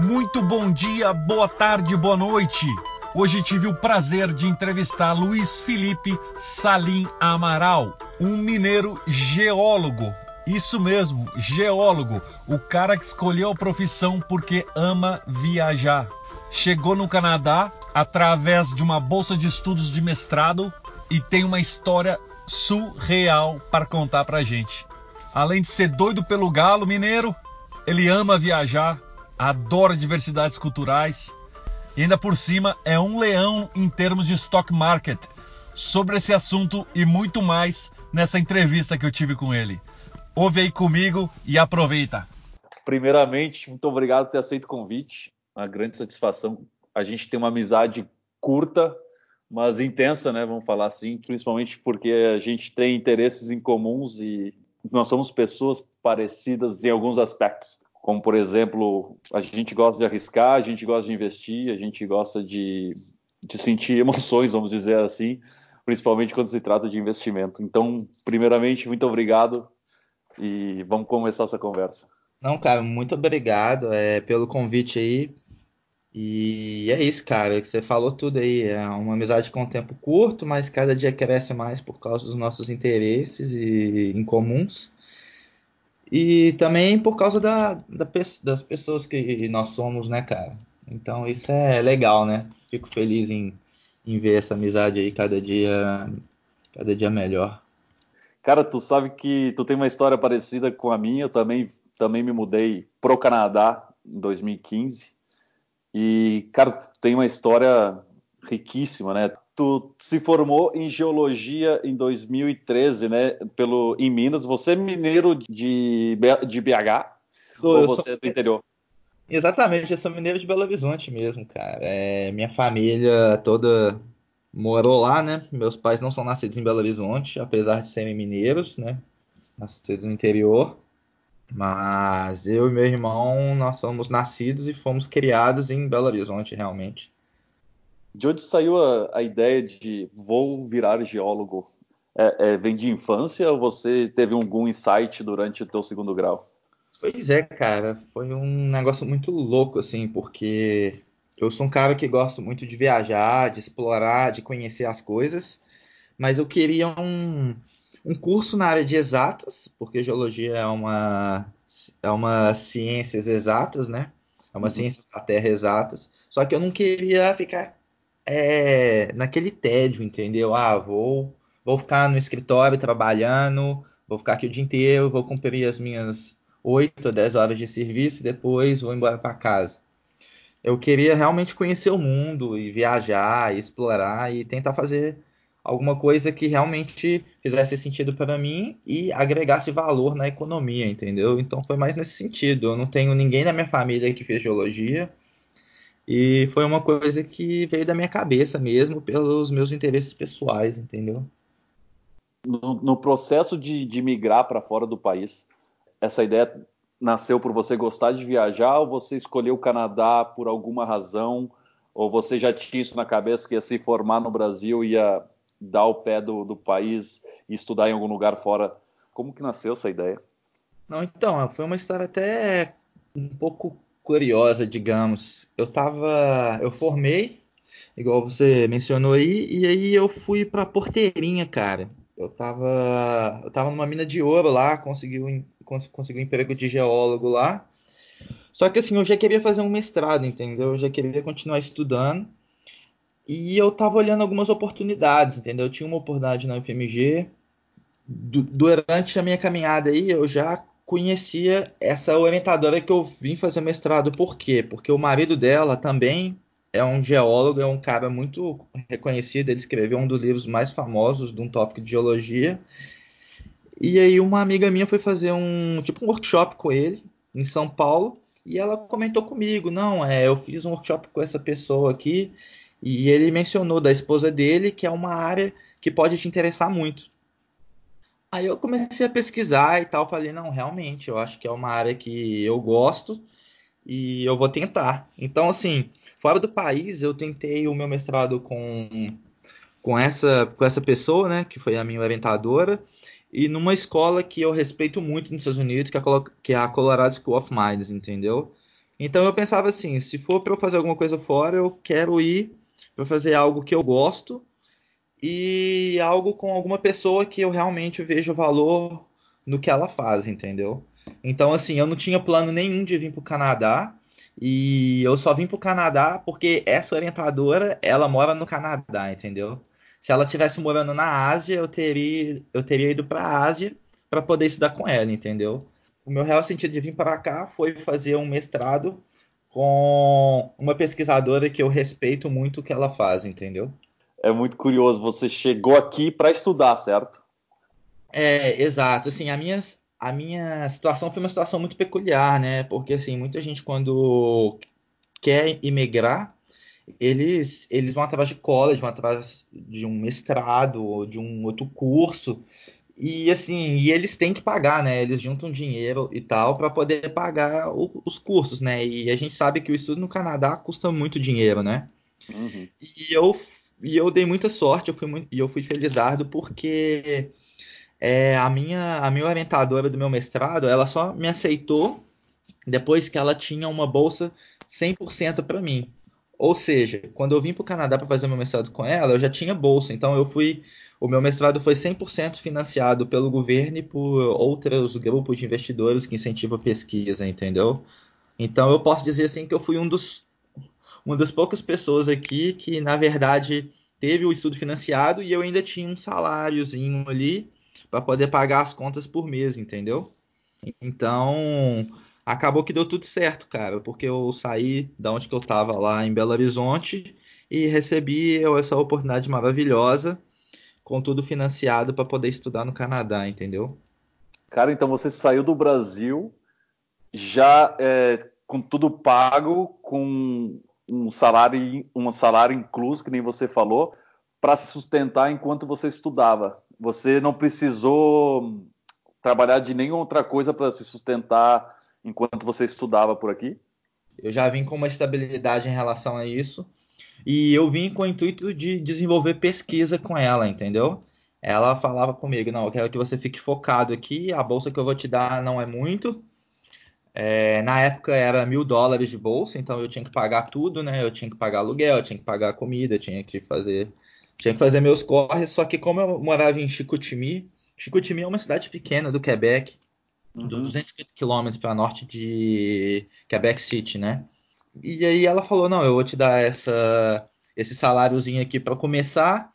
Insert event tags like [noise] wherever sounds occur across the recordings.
Muito bom dia, boa tarde, boa noite. Hoje tive o prazer de entrevistar Luiz Felipe Salim Amaral, um mineiro geólogo. Isso mesmo, geólogo, o cara que escolheu a profissão porque ama viajar. Chegou no Canadá através de uma bolsa de estudos de mestrado e tem uma história surreal para contar pra gente. Além de ser doido pelo galo mineiro, ele ama viajar, adora diversidades culturais e ainda por cima é um leão em termos de stock market. Sobre esse assunto e muito mais nessa entrevista que eu tive com ele. Ouve aí comigo e aproveita. Primeiramente, muito obrigado por ter aceito o convite. Uma grande satisfação. A gente tem uma amizade curta, mas intensa, né? Vamos falar assim, principalmente porque a gente tem interesses em comuns e nós somos pessoas parecidas em alguns aspectos como por exemplo, a gente gosta de arriscar, a gente gosta de investir, a gente gosta de, de sentir [laughs] emoções, vamos dizer assim, principalmente quando se trata de investimento. Então, primeiramente, muito obrigado e vamos começar essa conversa. Não, cara, muito obrigado é, pelo convite aí. E é isso, cara, que você falou tudo aí. É uma amizade com um tempo curto, mas cada dia cresce mais por causa dos nossos interesses e em comuns. E também por causa da, da, das pessoas que nós somos, né, cara? Então isso é legal, né? Fico feliz em, em ver essa amizade aí cada dia, cada dia melhor. Cara, tu sabe que tu tem uma história parecida com a minha. Eu também, também me mudei pro Canadá em 2015. E, cara, tu tem uma história riquíssima, né? Tu se formou em geologia em 2013, né? Pelo em Minas. Você é mineiro de, de BH sou, ou você sou... é do interior? Exatamente, eu sou mineiro de Belo Horizonte mesmo, cara. É, minha família toda morou lá, né? Meus pais não são nascidos em Belo Horizonte, apesar de serem mineiros, né? Nascidos no interior. Mas eu e meu irmão, nós somos nascidos e fomos criados em Belo Horizonte, realmente. De onde saiu a, a ideia de vou virar geólogo? É, é, vem de infância ou você teve algum insight durante o teu segundo grau? Pois é, cara, foi um negócio muito louco, assim, porque eu sou um cara que gosto muito de viajar, de explorar, de conhecer as coisas, mas eu queria um, um curso na área de exatas, porque geologia é uma, é uma ciências exatas, né? É uma uhum. ciência da terra exatas, só que eu não queria ficar é, naquele tédio, entendeu? Ah, vou, vou ficar no escritório trabalhando, vou ficar aqui o dia inteiro, vou cumprir as minhas 8 ou 10 horas de serviço e depois vou embora para casa. Eu queria realmente conhecer o mundo e viajar, e explorar e tentar fazer alguma coisa que realmente fizesse sentido para mim e agregasse valor na economia, entendeu? Então foi mais nesse sentido. Eu não tenho ninguém na minha família que fez geologia, e foi uma coisa que veio da minha cabeça mesmo, pelos meus interesses pessoais, entendeu? No, no processo de, de migrar para fora do país, essa ideia nasceu por você gostar de viajar ou você escolheu o Canadá por alguma razão? Ou você já tinha isso na cabeça que ia se formar no Brasil, ia dar o pé do, do país e estudar em algum lugar fora? Como que nasceu essa ideia? Não, então, foi uma história até um pouco curiosa, digamos. Eu tava, eu formei, igual você mencionou aí, e aí eu fui para Porteirinha, cara. Eu tava, eu tava numa mina de ouro lá, consegui um, consegui um emprego de geólogo lá. Só que assim, eu já queria fazer um mestrado, entendeu? Eu já queria continuar estudando. E eu tava olhando algumas oportunidades, entendeu? Eu tinha uma oportunidade na UFMG. durante a minha caminhada aí, eu já conhecia essa orientadora que eu vim fazer mestrado. Por quê? Porque o marido dela também é um geólogo, é um cara muito reconhecido. Ele escreveu um dos livros mais famosos de um tópico de geologia. E aí uma amiga minha foi fazer um tipo um workshop com ele em São Paulo e ela comentou comigo, não, é, eu fiz um workshop com essa pessoa aqui e ele mencionou da esposa dele que é uma área que pode te interessar muito. Aí eu comecei a pesquisar e tal, falei, não, realmente, eu acho que é uma área que eu gosto e eu vou tentar. Então, assim, fora do país, eu tentei o meu mestrado com, com, essa, com essa pessoa, né, que foi a minha orientadora, e numa escola que eu respeito muito nos Estados Unidos, que é a, que é a Colorado School of Mines, entendeu? Então eu pensava assim, se for para eu fazer alguma coisa fora, eu quero ir para fazer algo que eu gosto e algo com alguma pessoa que eu realmente vejo valor no que ela faz, entendeu? Então assim, eu não tinha plano nenhum de vir para o Canadá e eu só vim para o Canadá porque essa orientadora, ela mora no Canadá, entendeu? Se ela tivesse morando na Ásia, eu teria, eu teria ido para a Ásia para poder estudar com ela, entendeu? O meu real sentido de vir para cá foi fazer um mestrado com uma pesquisadora que eu respeito muito o que ela faz, entendeu? É muito curioso, você chegou aqui para estudar, certo? É, exato. Assim, a minha, a minha situação foi uma situação muito peculiar, né? Porque assim, muita gente quando quer imigrar, eles, eles vão através de college, vão através de um mestrado ou de um outro curso. E assim, e eles têm que pagar, né? Eles juntam dinheiro e tal para poder pagar o, os cursos, né? E a gente sabe que o estudo no Canadá custa muito dinheiro, né? Uhum. E eu e eu dei muita sorte, eu fui muito, e eu fui felizardo porque é, a minha a minha orientadora do meu mestrado, ela só me aceitou depois que ela tinha uma bolsa 100% para mim. Ou seja, quando eu vim para o Canadá para fazer meu mestrado com ela, eu já tinha bolsa. Então eu fui. O meu mestrado foi 100% financiado pelo governo e por outros grupos de investidores que incentivam a pesquisa, entendeu? Então eu posso dizer assim que eu fui um dos uma das poucas pessoas aqui que, na verdade, teve o estudo financiado e eu ainda tinha um saláriozinho ali para poder pagar as contas por mês, entendeu? Então, acabou que deu tudo certo, cara, porque eu saí da onde que eu estava lá em Belo Horizonte e recebi essa oportunidade maravilhosa, com tudo financiado para poder estudar no Canadá, entendeu? Cara, então você saiu do Brasil já é, com tudo pago, com um salário, um salário incluso, que nem você falou, para se sustentar enquanto você estudava. Você não precisou trabalhar de nenhuma outra coisa para se sustentar enquanto você estudava por aqui? Eu já vim com uma estabilidade em relação a isso. E eu vim com o intuito de desenvolver pesquisa com ela, entendeu? Ela falava comigo, não, eu quero que você fique focado aqui, a bolsa que eu vou te dar não é muito. É, na época era mil dólares de bolsa, então eu tinha que pagar tudo, né? Eu tinha que pagar aluguel, tinha que pagar comida, tinha que fazer, tinha que fazer meus corres. Só que como eu morava em Chicoutimi, Chicoutimi é uma cidade pequena do Quebec, uhum. 250 quilômetros para norte de Quebec City, né? E aí ela falou, não, eu vou te dar essa, esse saláriozinho aqui para começar,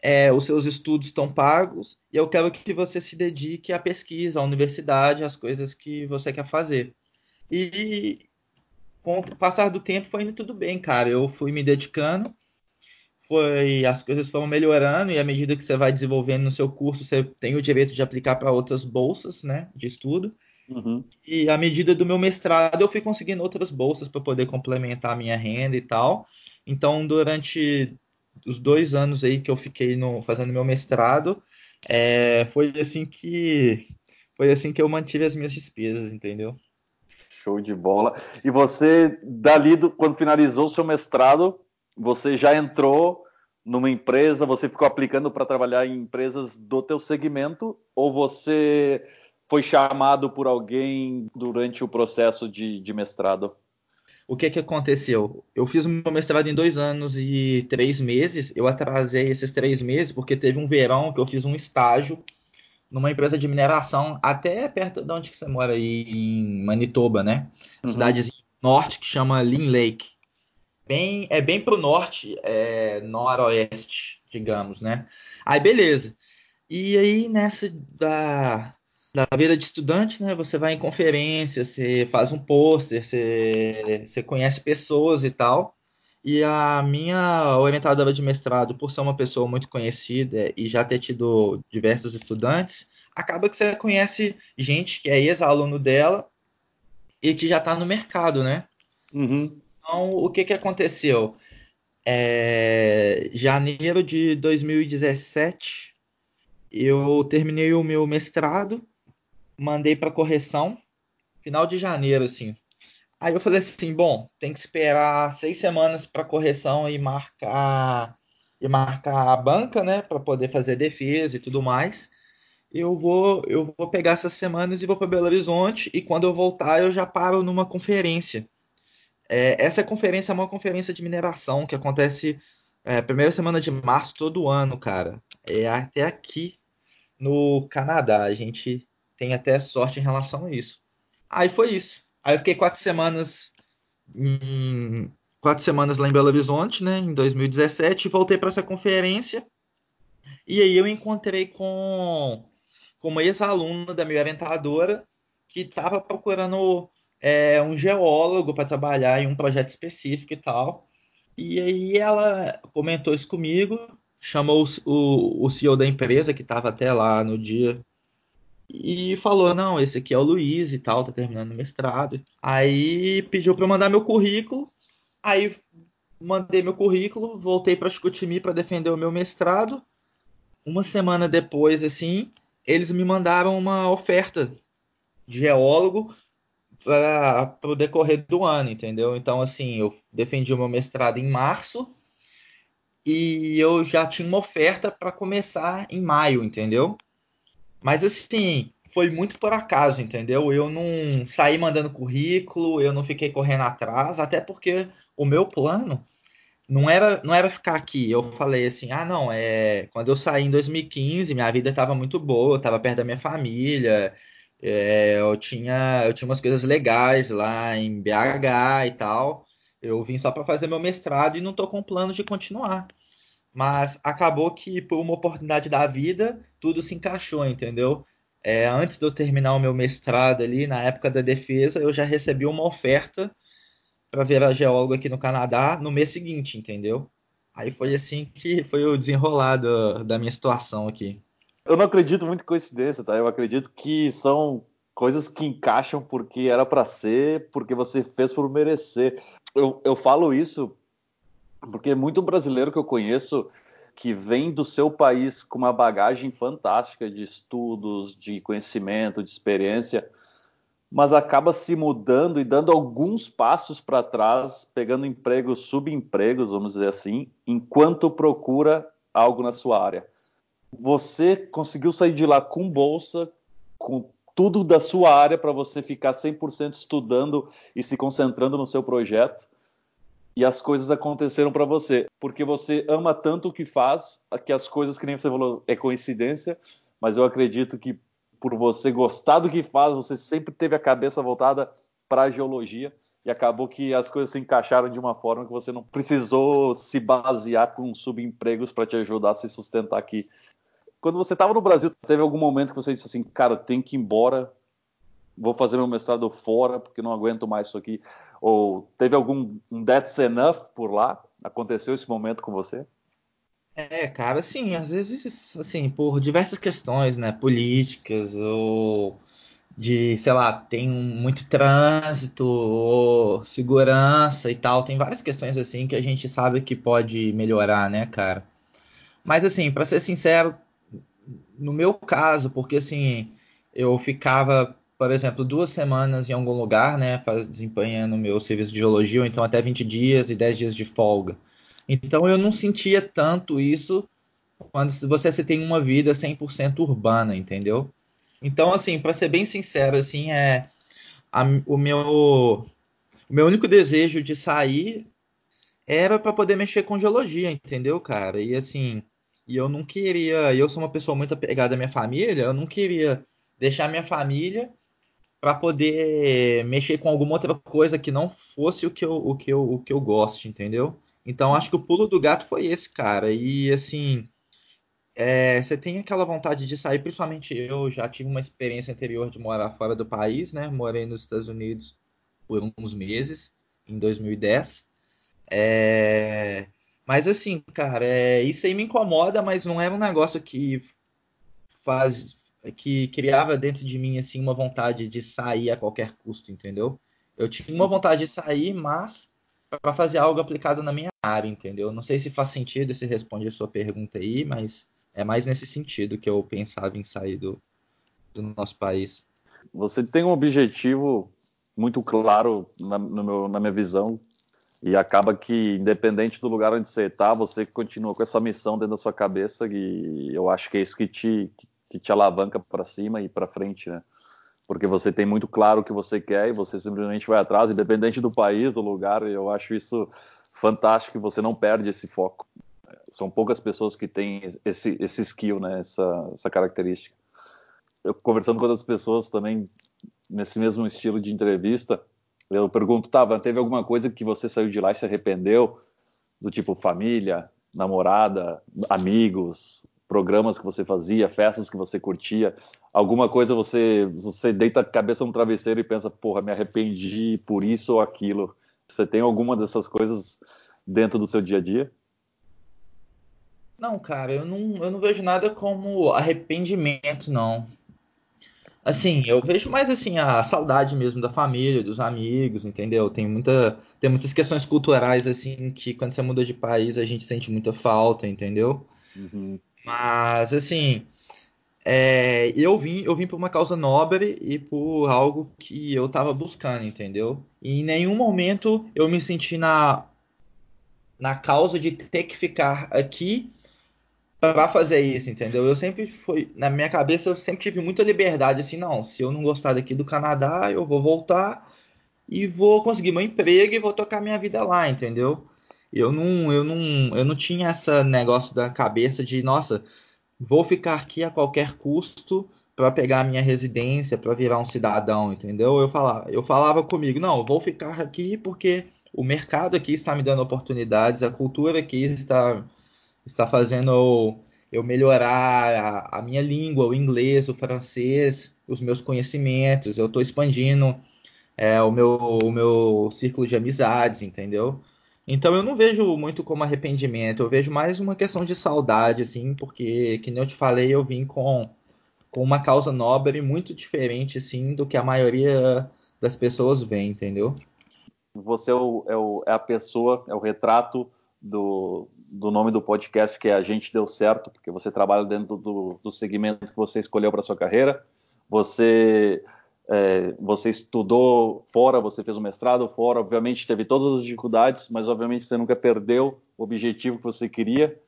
é, os seus estudos estão pagos e eu quero que você se dedique à pesquisa, à universidade, às coisas que você quer fazer. E com o passar do tempo foi indo tudo bem, cara. Eu fui me dedicando foi as coisas foram melhorando e à medida que você vai desenvolvendo no seu curso, você tem o direito de aplicar para outras bolsas, né, de estudo. Uhum. E à medida do meu mestrado, eu fui conseguindo outras bolsas para poder complementar a minha renda e tal. Então, durante os dois anos aí que eu fiquei no, fazendo meu mestrado, é, foi assim que foi assim que eu mantive as minhas despesas, entendeu? Show de bola. E você, dali, do, quando finalizou o seu mestrado, você já entrou numa empresa, você ficou aplicando para trabalhar em empresas do teu segmento ou você foi chamado por alguém durante o processo de, de mestrado? O que que aconteceu? Eu fiz meu mestrado em dois anos e três meses. Eu atrasei esses três meses porque teve um verão que eu fiz um estágio numa empresa de mineração até perto de onde que você mora aí em Manitoba, né? Uhum. Cidadezinha norte que chama Lynn Lake bem, é bem pro norte, é, noroeste, digamos, né? Aí beleza. E aí nessa da, da vida de estudante, né? Você vai em conferência, você faz um pôster, você, você conhece pessoas e tal. E a minha orientadora de mestrado, por ser uma pessoa muito conhecida e já ter tido diversos estudantes, acaba que você conhece gente que é ex-aluno dela e que já está no mercado, né? Uhum. Então, o que, que aconteceu? É, janeiro de 2017, eu terminei o meu mestrado, mandei para correção, final de janeiro, assim. Aí eu falei assim, bom, tem que esperar seis semanas para correção e marcar e marcar a banca, né, para poder fazer defesa e tudo mais. Eu vou eu vou pegar essas semanas e vou para Belo Horizonte e quando eu voltar eu já paro numa conferência É, essa conferência é uma conferência de mineração que acontece é, primeira semana de março todo ano, cara. É até aqui no Canadá. A gente tem até sorte em relação a isso. Aí foi isso. Aí eu fiquei quatro semanas em, quatro semanas lá em Belo Horizonte, né, em 2017, voltei para essa conferência e aí eu encontrei com, com uma ex-aluna da minha orientadora que estava procurando é, um geólogo para trabalhar em um projeto específico e tal. E aí ela comentou isso comigo, chamou o, o CEO da empresa, que estava até lá no dia, e falou: Não, esse aqui é o Luiz e tal, tá terminando o mestrado. Aí pediu para eu mandar meu currículo. Aí mandei meu currículo, voltei para Chicoutimi para defender o meu mestrado. Uma semana depois, assim, eles me mandaram uma oferta de geólogo para o decorrer do ano, entendeu? Então, assim, eu defendi o meu mestrado em março e eu já tinha uma oferta para começar em maio, entendeu? Mas assim, foi muito por acaso, entendeu? Eu não saí mandando currículo, eu não fiquei correndo atrás, até porque o meu plano não era, não era ficar aqui. Eu falei assim: ah, não, é. Quando eu saí em 2015, minha vida estava muito boa, eu estava perto da minha família, é, eu, tinha, eu tinha umas coisas legais lá em BH e tal. Eu vim só para fazer meu mestrado e não estou com plano de continuar. Mas acabou que, por uma oportunidade da vida, tudo se encaixou, entendeu? É, antes de eu terminar o meu mestrado ali, na época da defesa, eu já recebi uma oferta para virar geólogo aqui no Canadá no mês seguinte, entendeu? Aí foi assim que foi o desenrolar da, da minha situação aqui. Eu não acredito muito em coincidência, tá? Eu acredito que são coisas que encaixam porque era para ser, porque você fez por merecer. Eu, eu falo isso porque muito brasileiro que eu conheço que vem do seu país com uma bagagem fantástica de estudos, de conhecimento, de experiência, mas acaba se mudando e dando alguns passos para trás, pegando empregos, subempregos, vamos dizer assim, enquanto procura algo na sua área. Você conseguiu sair de lá com bolsa, com tudo da sua área para você ficar 100% estudando e se concentrando no seu projeto e as coisas aconteceram para você, porque você ama tanto o que faz, que as coisas que nem você falou é coincidência, mas eu acredito que por você gostar do que faz, você sempre teve a cabeça voltada para a geologia e acabou que as coisas se encaixaram de uma forma que você não precisou se basear com subempregos para te ajudar a se sustentar aqui. Quando você estava no Brasil, teve algum momento que você disse assim, cara, tem que ir embora, vou fazer meu mestrado fora porque não aguento mais isso aqui? Ou teve algum um that's enough por lá? Aconteceu esse momento com você? É, cara, assim, às vezes, assim, por diversas questões, né, políticas ou de, sei lá, tem muito trânsito ou segurança e tal, tem várias questões assim que a gente sabe que pode melhorar, né, cara? Mas assim, para ser sincero, no meu caso, porque assim, eu ficava por exemplo, duas semanas em algum lugar, né, desempenhando meu serviço de geologia, ou então até 20 dias e 10 dias de folga. Então eu não sentia tanto isso quando você tem uma vida 100% urbana, entendeu? Então, assim, para ser bem sincero, assim, é a, o meu o meu único desejo de sair era para poder mexer com geologia, entendeu, cara? E assim, e eu não queria, eu sou uma pessoa muito apegada à minha família, eu não queria deixar minha família para poder mexer com alguma outra coisa que não fosse o que eu, o que eu, o que eu gosto, entendeu? Então acho que o pulo do gato foi esse, cara. E assim, é, você tem aquela vontade de sair, principalmente eu já tive uma experiência anterior de morar fora do país, né? Morei nos Estados Unidos por uns meses, em 2010. É, mas assim, cara, é, isso aí me incomoda, mas não é um negócio que faz, que criava dentro de mim assim uma vontade de sair a qualquer custo, entendeu? Eu tinha uma vontade de sair, mas para fazer algo aplicado na minha área, entendeu? Não sei se faz sentido se responde a sua pergunta aí, mas é mais nesse sentido que eu pensava em sair do, do nosso país. Você tem um objetivo muito claro na, meu, na minha visão e acaba que independente do lugar onde você está, você continua com essa missão dentro da sua cabeça e eu acho que é isso que te, que te alavanca para cima e para frente, né? porque você tem muito claro o que você quer e você simplesmente vai atrás, independente do país, do lugar. Eu acho isso fantástico e você não perde esse foco. São poucas pessoas que têm esse, esse skill, né? essa, essa característica. Eu conversando com outras pessoas também nesse mesmo estilo de entrevista, eu pergunto, tá, teve alguma coisa que você saiu de lá e se arrependeu? Do tipo família, namorada, amigos, programas que você fazia, festas que você curtia, alguma coisa você você deita a cabeça no travesseiro e pensa, porra, me arrependi por isso ou aquilo. Você tem alguma dessas coisas dentro do seu dia a dia? Não, cara, eu não, eu não vejo nada como arrependimento, não. Assim, eu vejo mais assim a saudade mesmo da família, dos amigos, entendeu? Tem muita, tem muitas questões culturais assim que quando você muda de país a gente sente muita falta, entendeu? Uhum. Mas assim, é, eu vim, eu vim por uma causa nobre e por algo que eu estava buscando, entendeu? E em nenhum momento eu me senti na na causa de ter que ficar aqui para fazer isso, entendeu? Eu sempre foi na minha cabeça eu sempre tive muita liberdade assim, não, se eu não gostar daqui do Canadá, eu vou voltar e vou conseguir meu emprego e vou tocar minha vida lá, entendeu? Eu não, eu não, eu não tinha esse negócio da cabeça de, nossa, vou ficar aqui a qualquer custo para pegar a minha residência, para virar um cidadão, entendeu? Eu falava, eu falava comigo, não, vou ficar aqui porque o mercado aqui está me dando oportunidades, a cultura aqui está está fazendo eu melhorar a, a, minha língua, o inglês, o francês, os meus conhecimentos. Eu estou expandindo é, o, meu, o meu círculo de amizades, entendeu? Então eu não vejo muito como arrependimento, eu vejo mais uma questão de saudade, assim, porque, que nem eu te falei, eu vim com, com uma causa nobre muito diferente, assim, do que a maioria das pessoas vê, entendeu? Você é, o, é, o, é a pessoa, é o retrato do, do nome do podcast, que é A Gente Deu Certo, porque você trabalha dentro do, do segmento que você escolheu para sua carreira. Você, é, você estudou fora, você fez um mestrado fora, obviamente teve todas as dificuldades, mas obviamente você nunca perdeu o objetivo que você queria.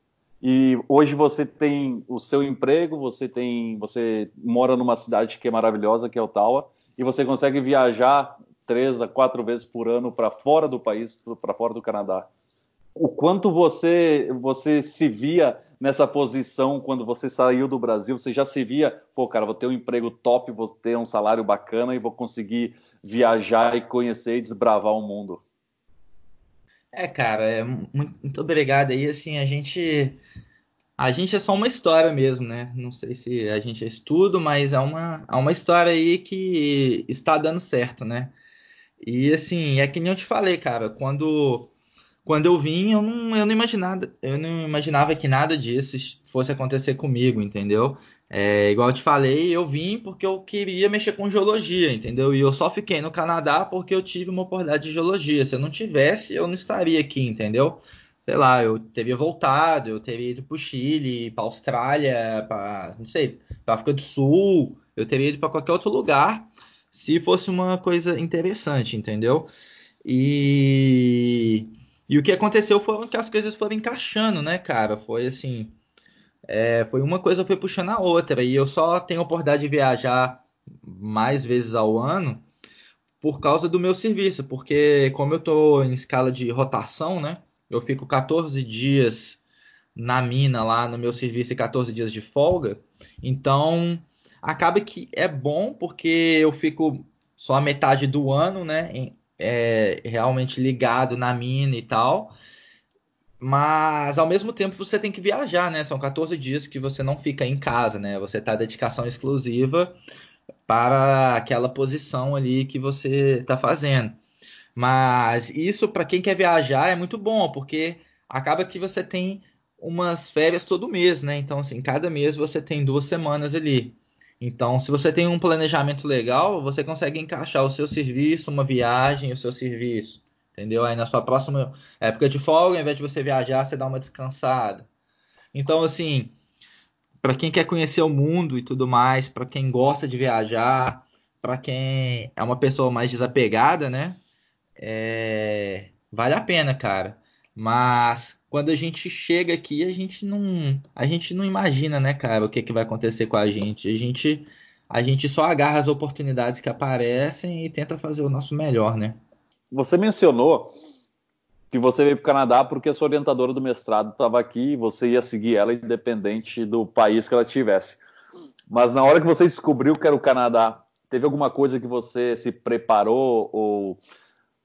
E hoje você tem o seu emprego, você tem, você mora numa cidade que é maravilhosa, que é Ottawa, e você consegue viajar três a quatro vezes por ano para fora do país, para fora do Canadá o quanto você você se via nessa posição quando você saiu do Brasil? Você já se via, pô, cara, vou ter um emprego top, vou ter um salário bacana e vou conseguir viajar e conhecer e desbravar o mundo. É, cara, é, muito, muito obrigado aí. Assim, a gente a gente é só uma história mesmo, né? Não sei se a gente é estudo, mas é uma, é uma história aí que está dando certo, né? E assim, é que nem eu te falei, cara, quando quando eu vim, eu não, eu não imaginava, eu não imaginava que nada disso fosse acontecer comigo, entendeu? É, igual eu te falei, eu vim porque eu queria mexer com geologia, entendeu? E eu só fiquei no Canadá porque eu tive uma oportunidade de geologia. Se eu não tivesse, eu não estaria aqui, entendeu? Sei lá, eu teria voltado, eu teria ido para o Chile, para Austrália, para, não sei, para África do Sul, eu teria ido para qualquer outro lugar se fosse uma coisa interessante, entendeu? E e o que aconteceu foi que as coisas foram encaixando, né, cara? Foi assim. É, foi uma coisa foi puxando a outra. E eu só tenho a oportunidade de viajar mais vezes ao ano por causa do meu serviço. Porque como eu estou em escala de rotação, né? Eu fico 14 dias na mina lá no meu serviço e 14 dias de folga. Então acaba que é bom porque eu fico só a metade do ano, né? É, realmente ligado na mina e tal. Mas ao mesmo tempo você tem que viajar, né? São 14 dias que você não fica em casa, né? Você está dedicação exclusiva para aquela posição ali que você está fazendo. Mas isso para quem quer viajar é muito bom, porque acaba que você tem umas férias todo mês, né? Então, assim, cada mês você tem duas semanas ali. Então, se você tem um planejamento legal, você consegue encaixar o seu serviço, uma viagem, o seu serviço. Entendeu? Aí na sua próxima época de folga, ao invés de você viajar, você dá uma descansada. Então, assim, para quem quer conhecer o mundo e tudo mais, para quem gosta de viajar, para quem é uma pessoa mais desapegada, né? É... Vale a pena, cara. Mas quando a gente chega aqui, a gente não, a gente não imagina, né, cara, o que, que vai acontecer com a gente. A gente a gente só agarra as oportunidades que aparecem e tenta fazer o nosso melhor, né? Você mencionou que você veio para o Canadá porque a sua orientadora do mestrado estava aqui e você ia seguir ela independente do país que ela estivesse. Mas na hora que você descobriu que era o Canadá, teve alguma coisa que você se preparou ou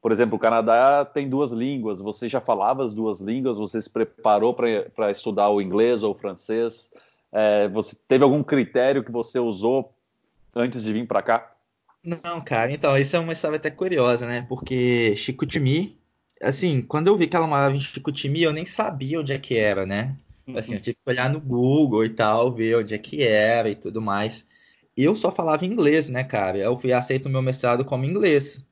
por exemplo, o Canadá tem duas línguas. Você já falava as duas línguas? Você se preparou para estudar o inglês ou o francês? É, você teve algum critério que você usou antes de vir para cá? Não, cara. Então, isso é uma história até curiosa, né? Porque Chicoutimi, assim, quando eu vi que ela morava em Chicoutimi, eu nem sabia onde é que era, né? Assim, eu tive que olhar no Google e tal, ver onde é que era e tudo mais. Eu só falava inglês, né, cara? Eu fui aceito o meu mestrado como inglês.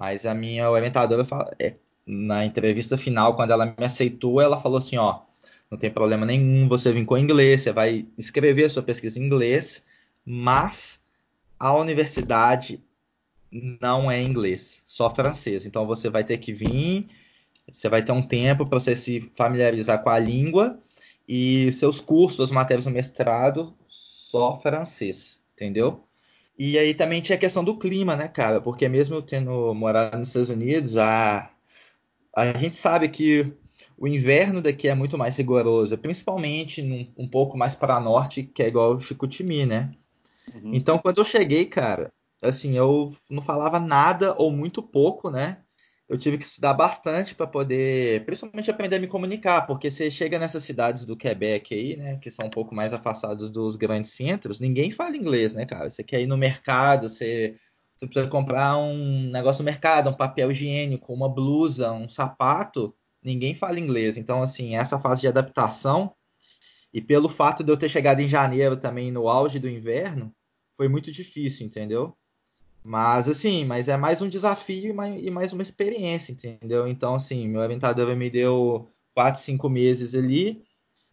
Mas a minha orientadora, é, na entrevista final, quando ela me aceitou, ela falou assim, ó, não tem problema nenhum você vir com inglês, você vai escrever a sua pesquisa em inglês, mas a universidade não é inglês, só francês. Então você vai ter que vir, você vai ter um tempo para você se familiarizar com a língua e seus cursos, as matérias do mestrado, só francês, entendeu? E aí também tinha a questão do clima, né, cara? Porque mesmo eu tendo morado nos Estados Unidos, a, a gente sabe que o inverno daqui é muito mais rigoroso, principalmente num, um pouco mais para norte, que é igual o Chicoutimi, né? Uhum. Então, quando eu cheguei, cara, assim, eu não falava nada ou muito pouco, né? Eu tive que estudar bastante para poder, principalmente aprender a me comunicar, porque você chega nessas cidades do Quebec aí, né, que são um pouco mais afastados dos grandes centros, ninguém fala inglês, né, cara? Você quer ir no mercado, você, você precisa comprar um negócio no mercado, um papel higiênico, uma blusa, um sapato, ninguém fala inglês. Então, assim, essa fase de adaptação, e pelo fato de eu ter chegado em janeiro também no auge do inverno, foi muito difícil, entendeu? Mas assim, mas é mais um desafio e mais, uma experiência, entendeu? Então, assim, meu orientador me deu quatro, cinco meses ali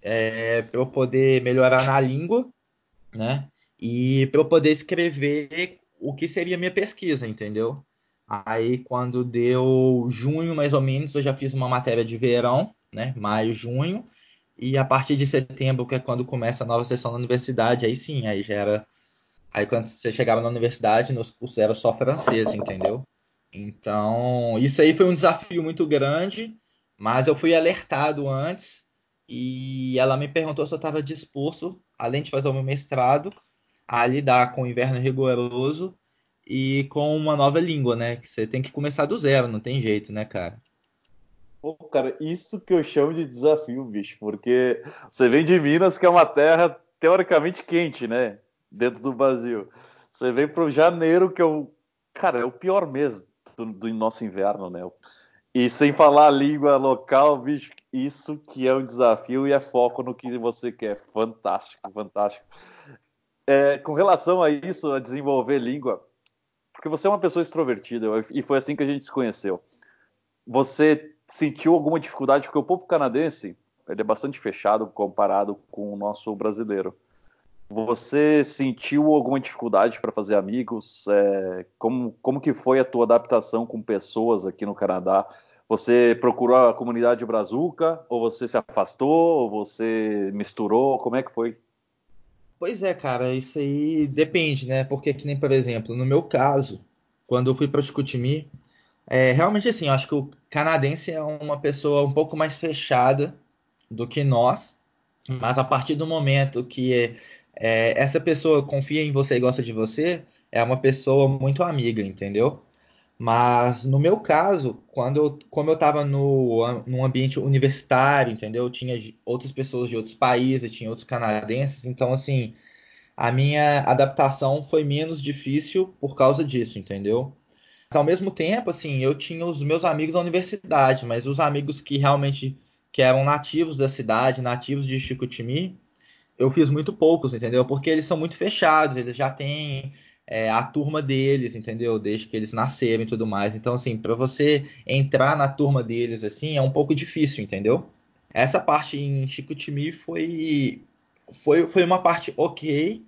é, para eu poder melhorar na língua, né? E para eu poder escrever o que seria minha pesquisa, entendeu? Aí, quando deu junho, mais ou menos, eu já fiz uma matéria de verão, né? Maio, junho. E a partir de setembro, que é quando começa a nova sessão da universidade, aí sim, aí já era Aí quando você chegava na universidade, nos cursos era só francês, entendeu? Então, isso aí foi um desafio muito grande, mas eu fui alertado antes e ela me perguntou se eu estava disposto, além de fazer o meu mestrado, a lidar com o inverno rigoroso e com uma nova língua, né? Que você tem que começar do zero, não tem jeito, né, cara? Pô, cara, isso que eu chamo de desafio, bicho, porque você vem de Minas, que é uma terra teoricamente quente, né? Dentro do Brasil. Você vem para o janeiro, que é o. Cara, é o pior mês do, do nosso inverno, né? E sem falar a língua local, bicho, isso que é um desafio e é foco no que você quer. Fantástico, fantástico. É, com relação a isso, a desenvolver língua, porque você é uma pessoa extrovertida e foi assim que a gente se conheceu. Você sentiu alguma dificuldade? Porque o povo canadense ele é bastante fechado comparado com o nosso brasileiro. Você sentiu alguma dificuldade para fazer amigos? É, como, como que foi a tua adaptação com pessoas aqui no Canadá? Você procurou a comunidade brazuca? Ou você se afastou? Ou você misturou? Como é que foi? Pois é, cara, isso aí depende, né? Porque que nem, por exemplo, no meu caso, quando eu fui para o Chicoutimi, é, realmente assim, eu acho que o canadense é uma pessoa um pouco mais fechada do que nós, mas a partir do momento que é, essa pessoa confia em você e gosta de você, é uma pessoa muito amiga, entendeu? Mas no meu caso, quando eu, como eu estava no, num ambiente universitário, entendeu? Tinha outras pessoas de outros países, tinha outros canadenses, então assim, a minha adaptação foi menos difícil por causa disso, entendeu? Mas, ao mesmo tempo, assim, eu tinha os meus amigos da universidade, mas os amigos que realmente que eram nativos da cidade, nativos de Chicoutimi, eu fiz muito poucos, entendeu? Porque eles são muito fechados, eles já têm é, a turma deles, entendeu? Desde que eles nasceram e tudo mais. Então, assim, para você entrar na turma deles, assim, é um pouco difícil, entendeu? Essa parte em Chicoutimi foi, foi, foi uma parte ok,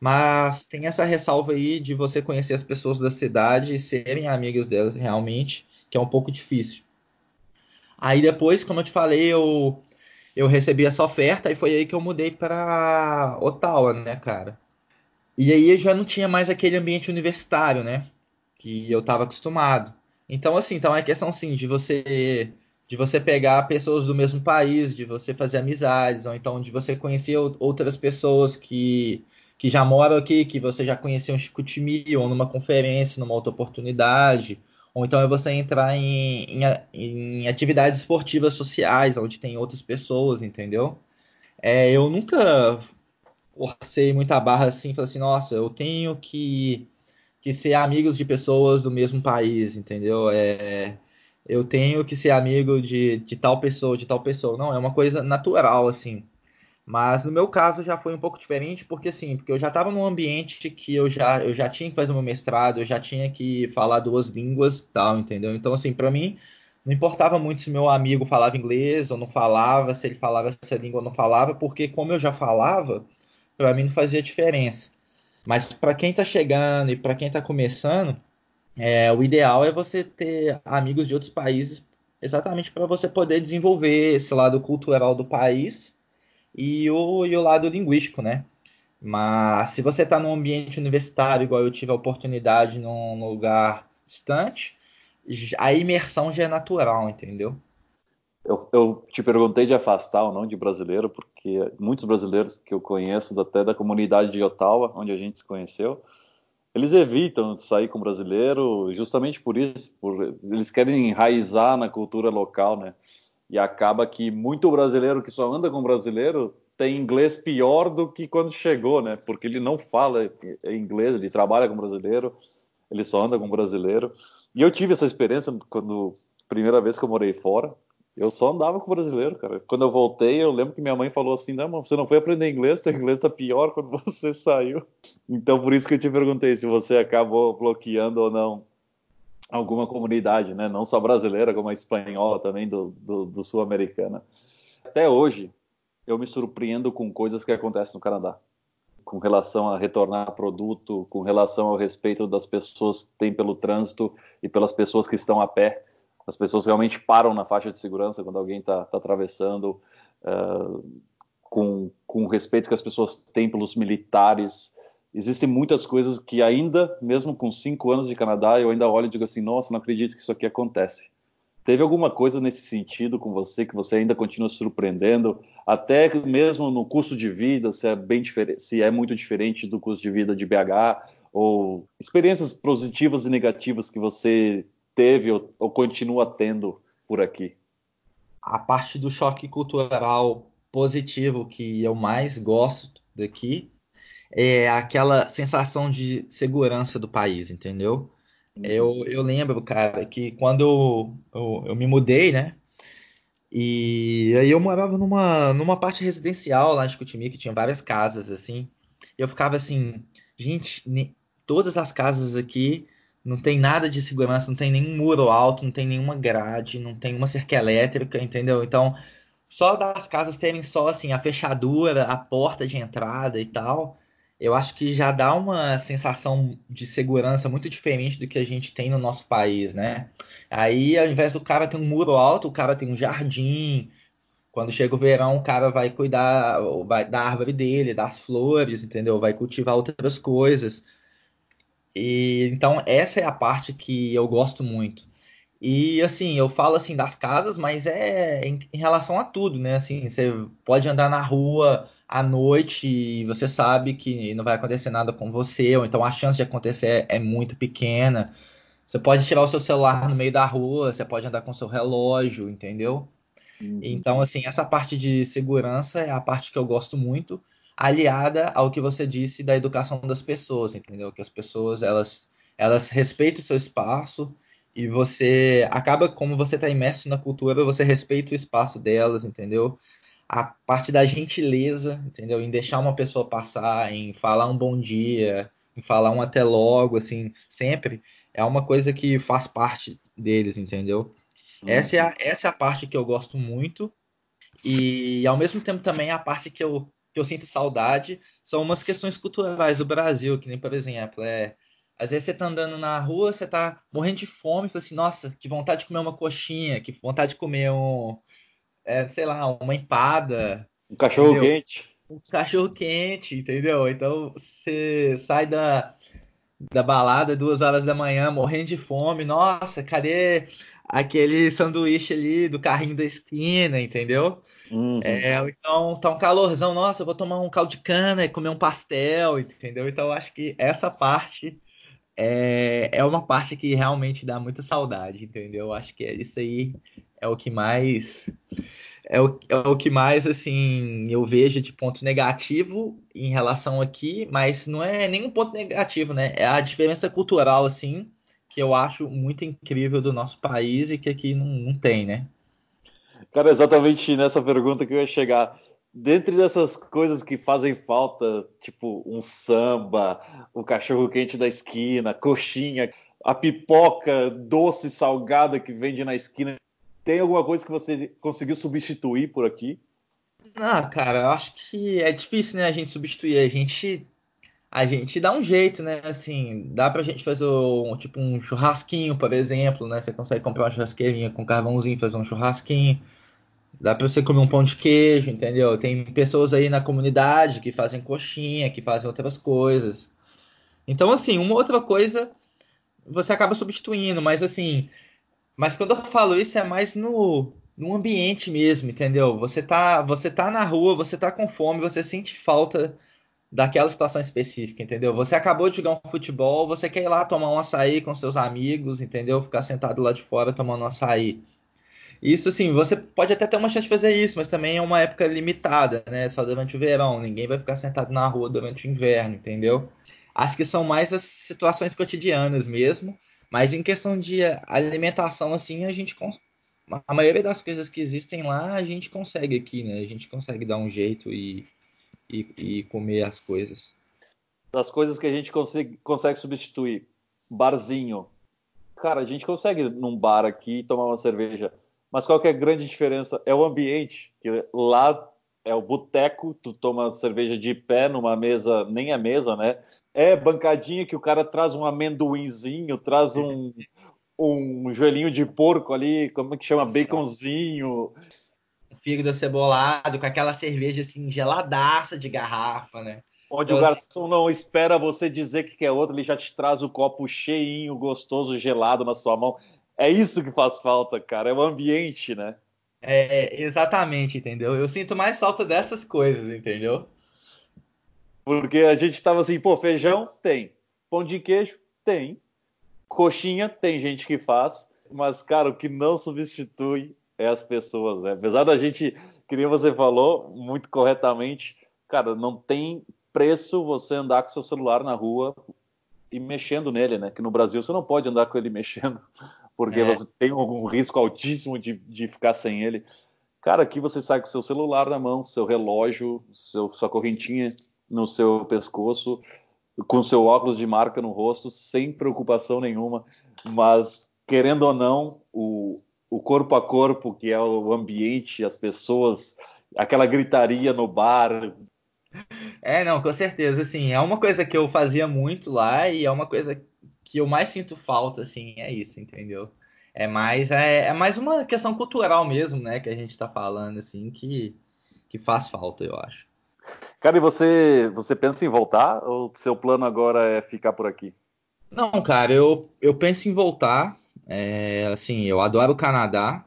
mas tem essa ressalva aí de você conhecer as pessoas da cidade e serem amigas delas realmente, que é um pouco difícil. Aí depois, como eu te falei, eu eu recebi essa oferta e foi aí que eu mudei para Ottawa, né, cara? E aí já não tinha mais aquele ambiente universitário, né? Que eu estava acostumado. Então, assim, então é questão, sim, de você de você pegar pessoas do mesmo país, de você fazer amizades, ou então de você conhecer outras pessoas que, que já moram aqui, que você já conheceu em Chicoutimi, ou numa conferência, numa outra oportunidade, ou então é você entrar em, em, em atividades esportivas sociais, onde tem outras pessoas, entendeu? É, eu nunca forcei muita barra assim, falei assim, nossa, eu tenho que, que ser amigos de pessoas do mesmo país, entendeu? É, eu tenho que ser amigo de, de tal pessoa, de tal pessoa. Não, é uma coisa natural, assim. Mas no meu caso já foi um pouco diferente, porque assim, porque eu já estava num ambiente que eu já, eu já tinha que fazer meu mestrado, eu já tinha que falar duas línguas tal, entendeu? Então, assim, para mim, não importava muito se meu amigo falava inglês ou não falava, se ele falava essa língua ou não falava, porque como eu já falava, para mim não fazia diferença. Mas para quem está chegando e para quem está começando, é, o ideal é você ter amigos de outros países, exatamente para você poder desenvolver esse lado cultural do país e o, e o lado linguístico, né? Mas se você está num ambiente universitário, igual eu tive a oportunidade num lugar distante, a imersão já é natural, entendeu? Eu, eu, te perguntei de afastar ou não de brasileiro, porque muitos brasileiros que eu conheço, até da comunidade de Ottawa, onde a gente se conheceu, eles evitam sair com brasileiro justamente por isso, por, eles querem enraizar na cultura local, né? E acaba que muito brasileiro que só anda com brasileiro tem inglês pior do que quando chegou, né? Porque ele não fala inglês, ele trabalha com brasileiro, ele só anda com brasileiro. E eu tive essa experiência quando primeira vez que eu morei fora. Eu só andava com brasileiro, cara. Quando eu voltei, eu lembro que minha mãe falou assim: Não, você não foi aprender inglês, teu inglês tá pior quando você [laughs] saiu. Então, por isso que eu te perguntei se você acabou bloqueando ou não alguma comunidade, né? Não só brasileira, como a espanhola também, do, do, do sul-americana. Até hoje, eu me surpreendo com coisas que acontecem no Canadá. Com relação a retornar produto, com relação ao respeito das pessoas que pelo trânsito e pelas pessoas que estão a pé as pessoas realmente param na faixa de segurança quando alguém está tá atravessando, uh, com, com o respeito que as pessoas têm pelos militares. Existem muitas coisas que ainda, mesmo com cinco anos de Canadá, eu ainda olho e digo assim, nossa, não acredito que isso aqui acontece. Teve alguma coisa nesse sentido com você que você ainda continua surpreendendo, até mesmo no custo de vida, se é bem se é muito diferente do custo de vida de BH, ou experiências positivas e negativas que você teve ou, ou continua tendo por aqui? A parte do choque cultural positivo que eu mais gosto daqui é aquela sensação de segurança do país, entendeu? Uhum. Eu, eu lembro, cara, que quando eu, eu, eu, me mudei, né? E aí eu morava numa, numa parte residencial lá em Chicoutimi, que tinha várias casas, assim. E eu ficava assim, gente, todas as casas aqui não tem nada de segurança, não tem nenhum muro alto, não tem nenhuma grade, não tem uma cerca elétrica, entendeu? Então, só das casas terem só assim a fechadura, a porta de entrada e tal, eu acho que já dá uma sensação de segurança muito diferente do que a gente tem no nosso país, né? Aí, ao invés do cara ter um muro alto, o cara tem um jardim. Quando chega o verão, o cara vai cuidar vai, da árvore dele, das flores, entendeu? Vai cultivar outras coisas. E então essa é a parte que eu gosto muito. E assim, eu falo assim das casas, mas é em, em, relação a tudo, né? Assim, você pode andar na rua à noite e você sabe que não vai acontecer nada com você, ou então a chance de acontecer é, é muito pequena. Você pode tirar o seu celular no meio da rua, você pode andar com o seu relógio, entendeu? Uhum. Então, assim, essa parte de segurança é a parte que eu gosto muito aliada ao que você disse da educação das pessoas, entendeu? Que as pessoas elas elas respeitam o seu espaço e você acaba como você está imerso na cultura, você respeita o espaço delas, entendeu? A parte da gentileza, entendeu? Em deixar uma pessoa passar, em falar um bom dia, em falar um até logo, assim, sempre é uma coisa que faz parte deles, entendeu? Uhum. Essa, é a, essa é a parte que eu gosto muito e ao mesmo tempo também é a parte que eu que eu sinto saudade são umas questões culturais do Brasil, que nem, por exemplo, é. Às vezes você tá andando na rua, você tá morrendo de fome, e fala assim, nossa, que vontade de comer uma coxinha, que vontade de comer um. É, sei lá, uma empada. Um cachorro entendeu? quente. um cachorro quente, entendeu? Então você sai da, da balada duas horas da manhã morrendo de fome. Nossa, cadê aquele sanduíche ali do carrinho da esquina, entendeu? Uhum. É, então tá um calorzão, nossa, eu vou tomar um caldo de cana e comer um pastel, entendeu? Então acho que essa parte é, é uma parte que realmente dá muita saudade, entendeu? Eu acho que é, isso aí é o que mais é o, é o que mais assim eu vejo de ponto negativo em relação aqui, mas não é nenhum ponto negativo, né? É a diferença cultural assim que eu acho muito incrível do nosso país e que aqui não, não tem, né? Cara, exatamente nessa pergunta que eu ia chegar. Dentre dessas coisas que fazem falta, tipo um samba, o cachorro quente da esquina, coxinha, a pipoca doce salgada que vende na esquina, tem alguma coisa que você conseguiu substituir por aqui? Ah, cara, eu acho que é difícil, né, a gente substituir. A gente a gente dá um jeito, né? Assim, dá pra gente fazer um, tipo um churrasquinho, por exemplo, né? Você consegue comprar uma churrasqueirinha com carvãozinho, fazer um churrasquinho. Dá pra você comer um pão de queijo, entendeu? Tem pessoas aí na comunidade que fazem coxinha, que fazem outras coisas. Então, assim, uma outra coisa você acaba substituindo, mas assim, mas quando eu falo isso é mais no, no ambiente mesmo, entendeu? Você tá, você tá na rua, você tá com fome, você sente falta daquela situação específica, entendeu? Você acabou de jogar um futebol, você quer ir lá tomar um açaí com seus amigos, entendeu? Ficar sentado lá de fora tomando um açaí. Isso, assim, você pode até ter uma chance de fazer isso, mas também é uma época limitada, né? Só durante o verão. Ninguém vai ficar sentado na rua durante o inverno, entendeu? Acho que são mais as situações cotidianas mesmo. Mas em questão de alimentação, assim, a gente. A maioria das coisas que existem lá, a gente consegue aqui, né? A gente consegue dar um jeito e e, e comer as coisas. Das coisas que a gente consegue, consegue substituir, barzinho. Cara, a gente consegue num bar aqui tomar uma cerveja, mas qual que é a grande diferença? É o ambiente, que lá é o boteco, tu toma cerveja de pé numa mesa, nem é mesa, né? É bancadinha que o cara traz um amendoinzinho, traz um, [laughs] um joelhinho de porco ali, como é que chama? Baconzinho fígado acebolado, com aquela cerveja assim, geladaça de garrafa, né? Onde então, o garçom assim... não espera você dizer que quer outro, ele já te traz o copo cheinho, gostoso, gelado na sua mão. É isso que faz falta, cara, é o ambiente, né? É, exatamente, entendeu? Eu sinto mais falta dessas coisas, entendeu? Porque a gente tava assim, pô, feijão tem, pão de queijo tem, coxinha tem gente que faz, mas, cara, o que não substitui é as pessoas. Né? Apesar da gente, que nem você falou muito corretamente, cara, não tem preço você andar com seu celular na rua e mexendo nele, né? Que no Brasil você não pode andar com ele [laughs] mexendo, porque é. você tem um, risco altíssimo de, de ficar sem ele. Cara, aqui você sai com seu celular na mão, seu relógio, seu, sua correntinha no seu pescoço, com seu óculos de marca no rosto, sem preocupação nenhuma. Mas, querendo ou não, o, o corpo a corpo, que é o ambiente, as pessoas, aquela gritaria no bar. É, não, com certeza, assim, é uma coisa que eu fazia muito lá e é uma coisa que eu mais sinto falta, assim, é isso, entendeu? É mais, é, é mais uma questão cultural mesmo, né, que a gente tá falando, assim, que, que faz falta, eu acho. Cara, e você, você pensa em voltar ou seu plano agora é ficar por aqui? Não, cara, eu, eu penso em voltar, é, assim, eu adoro o Canadá,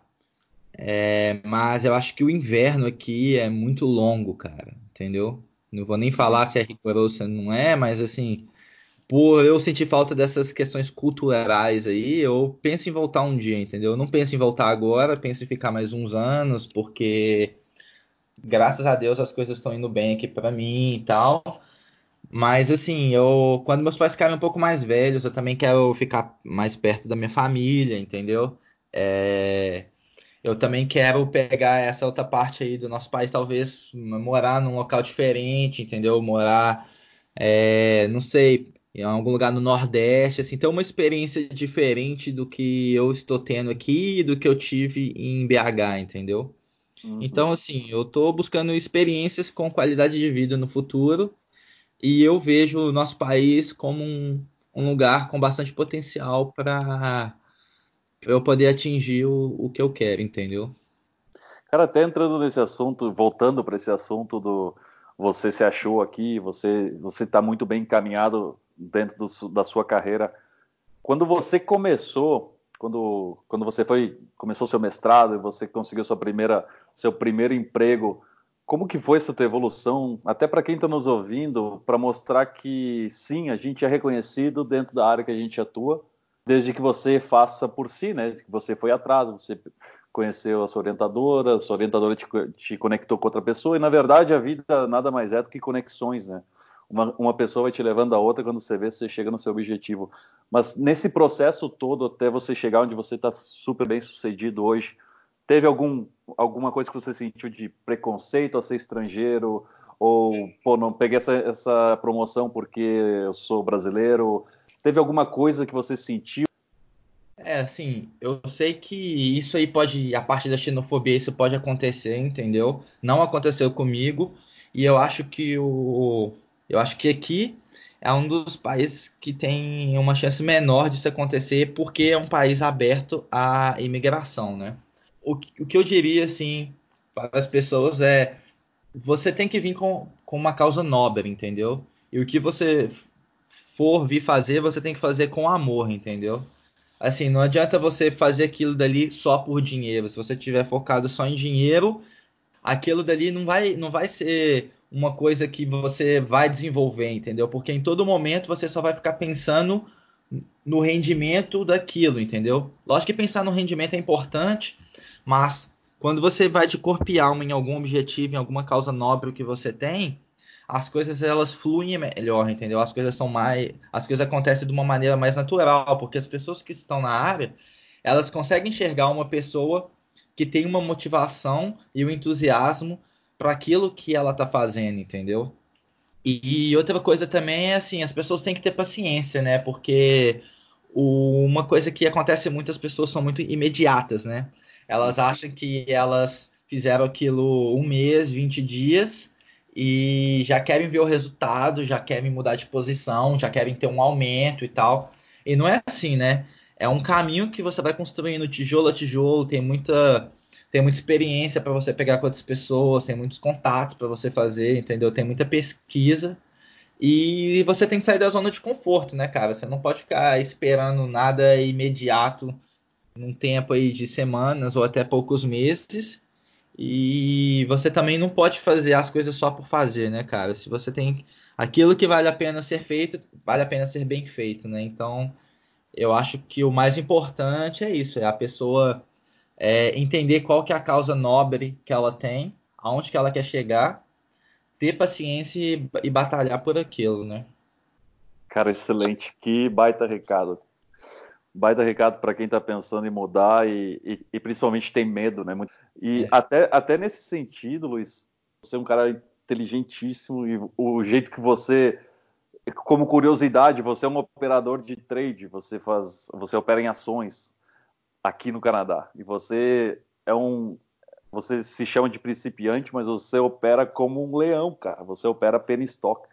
é, mas eu acho que o inverno aqui é muito longo, cara, entendeu? Não vou nem falar se é rigoroso ou não é, mas assim, por eu sentir falta dessas questões culturais aí, eu penso em voltar um dia, entendeu? Eu não penso em voltar agora, penso em ficar mais uns anos, porque graças a Deus as coisas estão indo bem aqui para mim e tal. Mas assim, eu quando meus pais ficarem um pouco mais velhos, eu também quero ficar mais perto da minha família, entendeu? É, eu também quero pegar essa outra parte aí do nosso país, talvez morar num local diferente, entendeu? Morar, é, não sei, em algum lugar no Nordeste, assim, ter uma experiência diferente do que eu estou tendo aqui e do que eu tive em BH, entendeu? Uhum. Então, assim, eu estou buscando experiências com qualidade de vida no futuro e eu vejo o nosso país como um, um lugar com bastante potencial para eu poder atingir o, o que eu quero, entendeu? Cara, até entrando nesse assunto, voltando para esse assunto do, você se achou aqui, você você está muito bem encaminhado dentro do, da sua carreira. Quando você começou, quando, quando você foi começou seu mestrado e você conseguiu sua primeira seu primeiro emprego, como que foi essa tua evolução? Até para quem está nos ouvindo, para mostrar que sim, a gente é reconhecido dentro da área que a gente atua, desde que você faça por si, né? Que você foi atrás, você conheceu a sua orientadora, a sua orientadora te, te, conectou com outra pessoa, e na verdade a vida nada mais é do que conexões, né? Uma, uma pessoa vai te levando a outra quando você vê você chega no seu objetivo. Mas nesse processo todo, até você chegar onde você está super bem sucedido hoje, teve algum, alguma coisa que você sentiu de preconceito a ser estrangeiro? Ou, pô, não peguei essa, essa promoção porque eu sou brasileiro? Teve alguma coisa que você sentiu é, assim, eu sei que isso aí pode, a parte da xenofobia, isso pode acontecer, entendeu? Não aconteceu comigo, e eu acho que o. Eu acho que aqui é um dos países que tem uma chance menor disso acontecer, porque é um país aberto à imigração, né? O, o que eu diria, assim, para as pessoas é: você tem que vir com, com uma causa nobre, entendeu? E o que você for vir fazer, você tem que fazer com amor, entendeu? Assim, não adianta você fazer aquilo dali só por dinheiro. Se você estiver focado só em dinheiro, aquilo dali não vai, não vai ser uma coisa que você vai desenvolver, entendeu? Porque em todo momento você só vai ficar pensando no rendimento daquilo, entendeu? Lógico que pensar no rendimento é importante, mas quando você vai de corpo e alma em algum objetivo, em alguma causa nobre que você tem, as coisas elas fluem melhor, entendeu? As coisas são mais, as coisas acontecem de uma maneira mais natural, porque as pessoas que estão na área, elas conseguem enxergar uma pessoa que tem uma motivação e um entusiasmo para aquilo que ela está fazendo, entendeu? E, e, outra coisa também é assim, as pessoas têm que ter paciência, né? Porque o, uma coisa que acontece muitas pessoas são muito imediatas, né? Elas acham que elas fizeram aquilo um mês, 20 dias, e já querem ver o resultado, já querem mudar de posição, já querem ter um aumento e tal. E não é assim, né? É um caminho que você vai construindo tijolo a tijolo, tem muita tem muita experiência para você pegar com outras pessoas, tem muitos contatos para você fazer, entendeu? Tem muita pesquisa. E você tem que sair da zona de conforto, né, cara? Você não pode ficar esperando nada imediato num tempo aí de semanas ou até poucos meses e você também não pode fazer as coisas só por fazer, né, cara? Se você tem aquilo que vale a pena ser feito, vale a pena ser bem feito, né? Então, eu acho que o mais importante é isso, é a pessoa é, entender qual que é a causa nobre que ela tem, aonde que ela quer chegar, ter paciência e, e batalhar por aquilo, né? Cara, excelente. Que baita recado baita recado para quem está pensando em mudar e, e, e, principalmente tem medo, né? E é. até, até nesse sentido, Luiz, você é um cara inteligentíssimo e o jeito que você, como curiosidade, você é um operador de trade, você faz, você opera em ações aqui no Canadá e você é um, você se chama de principiante, mas você opera como um leão, cara. Você opera penny stock.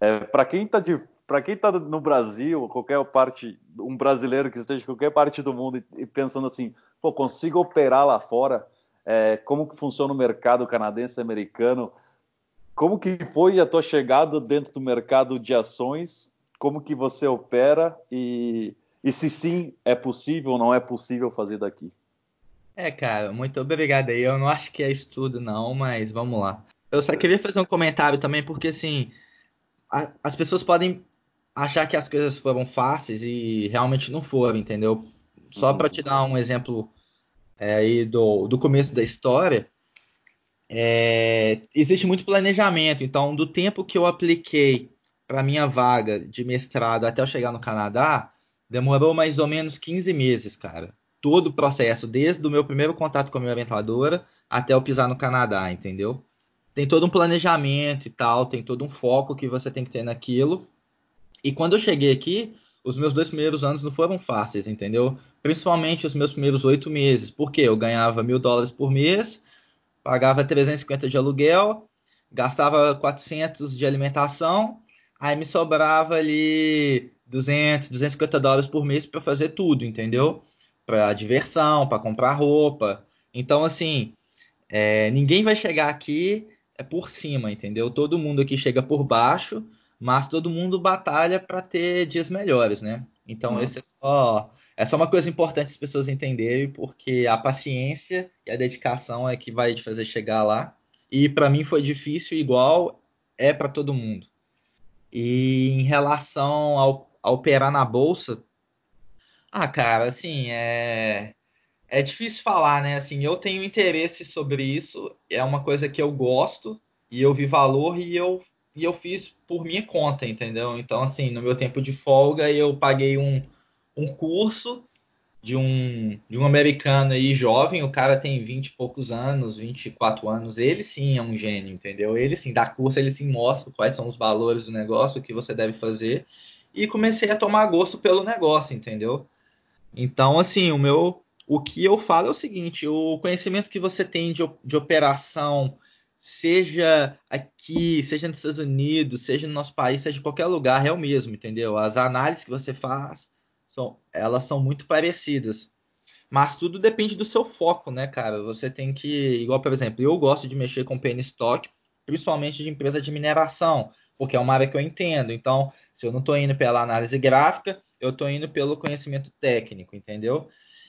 É, para quem está de para quem está no Brasil, qualquer parte, um brasileiro que esteja em qualquer parte do mundo e, pensando assim, pô, consigo operar lá fora, é, como que funciona o mercado canadense americano, como que foi a tua chegada dentro do mercado de ações, como que você opera e, e se sim é possível ou não é possível fazer daqui? É, cara, muito obrigado aí. Eu não acho que é estudo, não, mas vamos lá. Eu só queria fazer um comentário também, porque assim, a, as pessoas podem achar que as coisas foram fáceis e realmente não foram, entendeu? Só para te dar um exemplo é, aí do, do começo da história, é, existe muito planejamento. Então, do tempo que eu apliquei para minha vaga de mestrado até eu chegar no Canadá, demorou mais ou menos 15 meses, cara. Todo o processo, desde o meu primeiro contato com a minha orientadora até eu pisar no Canadá, entendeu? Tem todo um planejamento e tal, tem todo um foco que você tem que ter naquilo. E quando eu cheguei aqui, os meus dois primeiros anos não foram fáceis, entendeu? Principalmente os meus primeiros oito meses, porque eu ganhava mil dólares por mês, pagava 350 de aluguel, gastava 400 de alimentação, aí me sobrava ali 200, 250 dólares por mês para fazer tudo, entendeu? Para diversão, para comprar roupa. Então, assim, é, ninguém vai chegar aqui é por cima, entendeu? Todo mundo aqui chega por baixo, mas todo mundo batalha para ter dias melhores, né? Então, esse é só, é só uma coisa importante as pessoas entenderem, porque a paciência e a dedicação é que vai te fazer chegar lá. E para mim foi difícil, igual é para todo mundo. E em relação ao, a operar na bolsa, ah, cara, assim, é é difícil falar, né? Assim, eu tenho interesse sobre isso, é uma coisa que eu gosto e eu vi valor e eu e eu fiz por minha conta, entendeu? Então, assim, no meu tempo de folga, eu paguei um, um curso de um, de um americano aí jovem, o cara tem 20 e poucos anos, 24 anos, ele sim é um gênio, entendeu? Ele sim dá curso, ele sim mostra quais são os valores do negócio, o que você deve fazer, e comecei a tomar gosto pelo negócio, entendeu? Então, assim, o meu, o que eu falo é o seguinte, o conhecimento que você tem de, de operação, seja aqui, seja nos Estados Unidos, seja no nosso país, seja em qualquer lugar, é o mesmo, entendeu? As análises que você faz, são, elas são muito parecidas. Mas tudo depende do seu foco, né, cara? Você tem que, igual, por exemplo, eu gosto de mexer com penny stock, principalmente de empresa de mineração, porque é uma área que eu entendo. Então, se eu não estou indo pela análise gráfica, eu estou indo pelo conhecimento técnico, entendeu?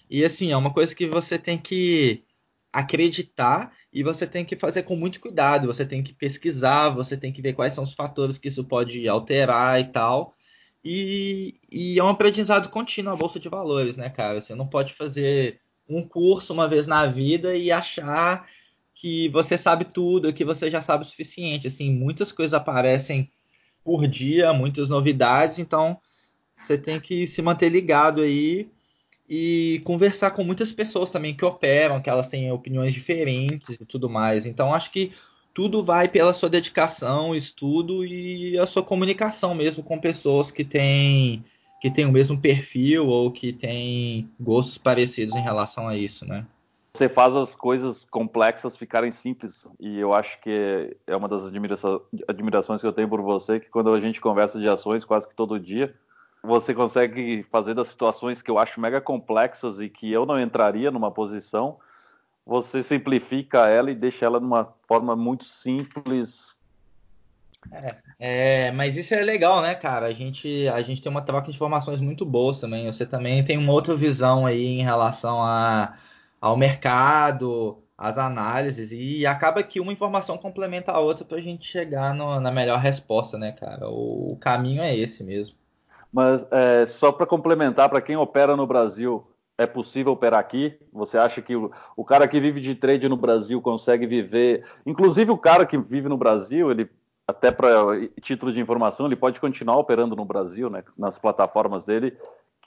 E assim, é uma coisa que você tem que acreditar e você tem que fazer com muito cuidado. Você tem que pesquisar, você tem que ver quais são os fatores que isso pode alterar e tal. E, e é um aprendizado contínuo a bolsa de valores, né, cara? Você não pode fazer um curso uma vez na vida e achar que você sabe tudo, que você já sabe o suficiente. Assim, muitas coisas aparecem por dia, muitas novidades, então você tem que se manter ligado aí e conversar com muitas pessoas também que operam, que elas têm opiniões diferentes e tudo mais. Então acho que tudo vai pela sua dedicação, estudo e a sua comunicação mesmo com pessoas que têm que têm o mesmo perfil ou que têm gostos parecidos em relação a isso, né? Você faz as coisas complexas ficarem simples e eu acho que é uma das admirações que eu tenho por você que quando a gente conversa de ações quase que todo dia você consegue fazer das situações que eu acho mega complexas e que eu não entraria numa posição, você simplifica ela e deixa ela numa forma muito simples. É, é, mas isso é legal, né, cara? A gente, a gente tem uma troca de informações muito boas também. Você também tem uma outra visão aí em relação a, ao mercado, às análises, e acaba que uma informação complementa a outra para a gente chegar no, na melhor resposta, né, cara? O, o caminho é esse mesmo. Mas é, só para complementar, para quem opera no Brasil, é possível operar aqui? Você acha que o, o, cara que vive de trade no Brasil consegue viver? Inclusive o cara que vive no Brasil, ele até para título de informação, ele pode continuar operando no Brasil, né, nas plataformas dele,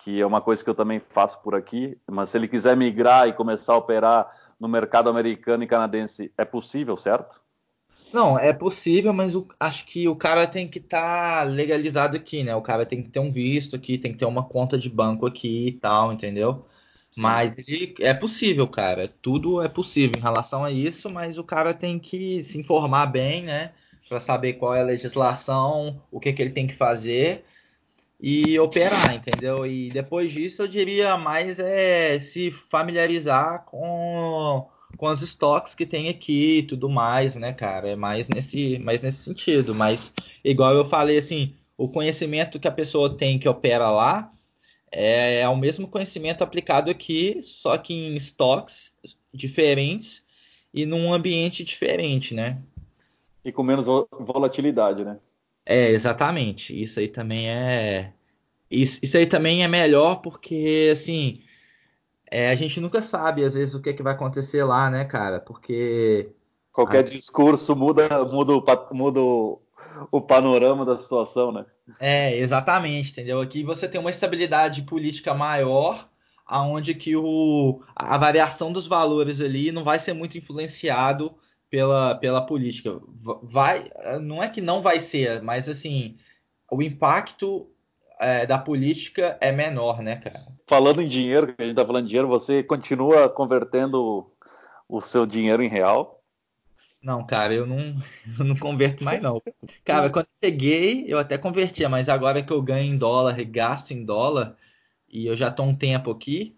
que é uma coisa que eu também faço por aqui. Mas se ele quiser migrar e começar a operar no mercado americano e canadense, é possível, certo? Não, é possível, mas o, acho que o cara tem que estar tá legalizado aqui, né? O cara tem que ter um visto aqui, tem que ter uma conta de banco aqui e tal, entendeu? Sim. Mas ele, é possível, cara. Tudo é possível em relação a isso, mas o cara tem que se informar bem, né? Para saber qual é a legislação, o que, que ele tem que fazer e operar, entendeu? E depois disso eu diria mais é se familiarizar com com os estoques que tem aqui e tudo mais, né, cara? É mais nesse, mais nesse sentido. Mas, igual eu falei, assim, o conhecimento que a pessoa tem que opera lá é, é o mesmo conhecimento aplicado aqui, só que em estoques diferentes e num ambiente diferente, né? E com menos volatilidade, né? É, exatamente. Isso aí também é. Isso, isso aí também é melhor porque, assim, é, a gente nunca sabe, às vezes, o que, é que vai acontecer lá, né, cara? Porque. Qualquer discurso muda, muda, o, muda o, o panorama da situação, né? É, exatamente, entendeu? Aqui você tem uma estabilidade política maior, aonde que o, a variação dos valores ali não vai ser muito influenciado pela, pela política. Vai, não é que não vai ser, mas assim, o impacto é, da política é menor, né, cara? Falando em dinheiro, que a gente tá falando de dinheiro, você continua convertendo o seu dinheiro em real? Não, cara, eu não, [laughs] eu não converto mais não. Cara, quando eu peguei, eu até convertia, mas agora que eu ganho em dólar e gasto em dólar, e eu já tô um tempo aqui,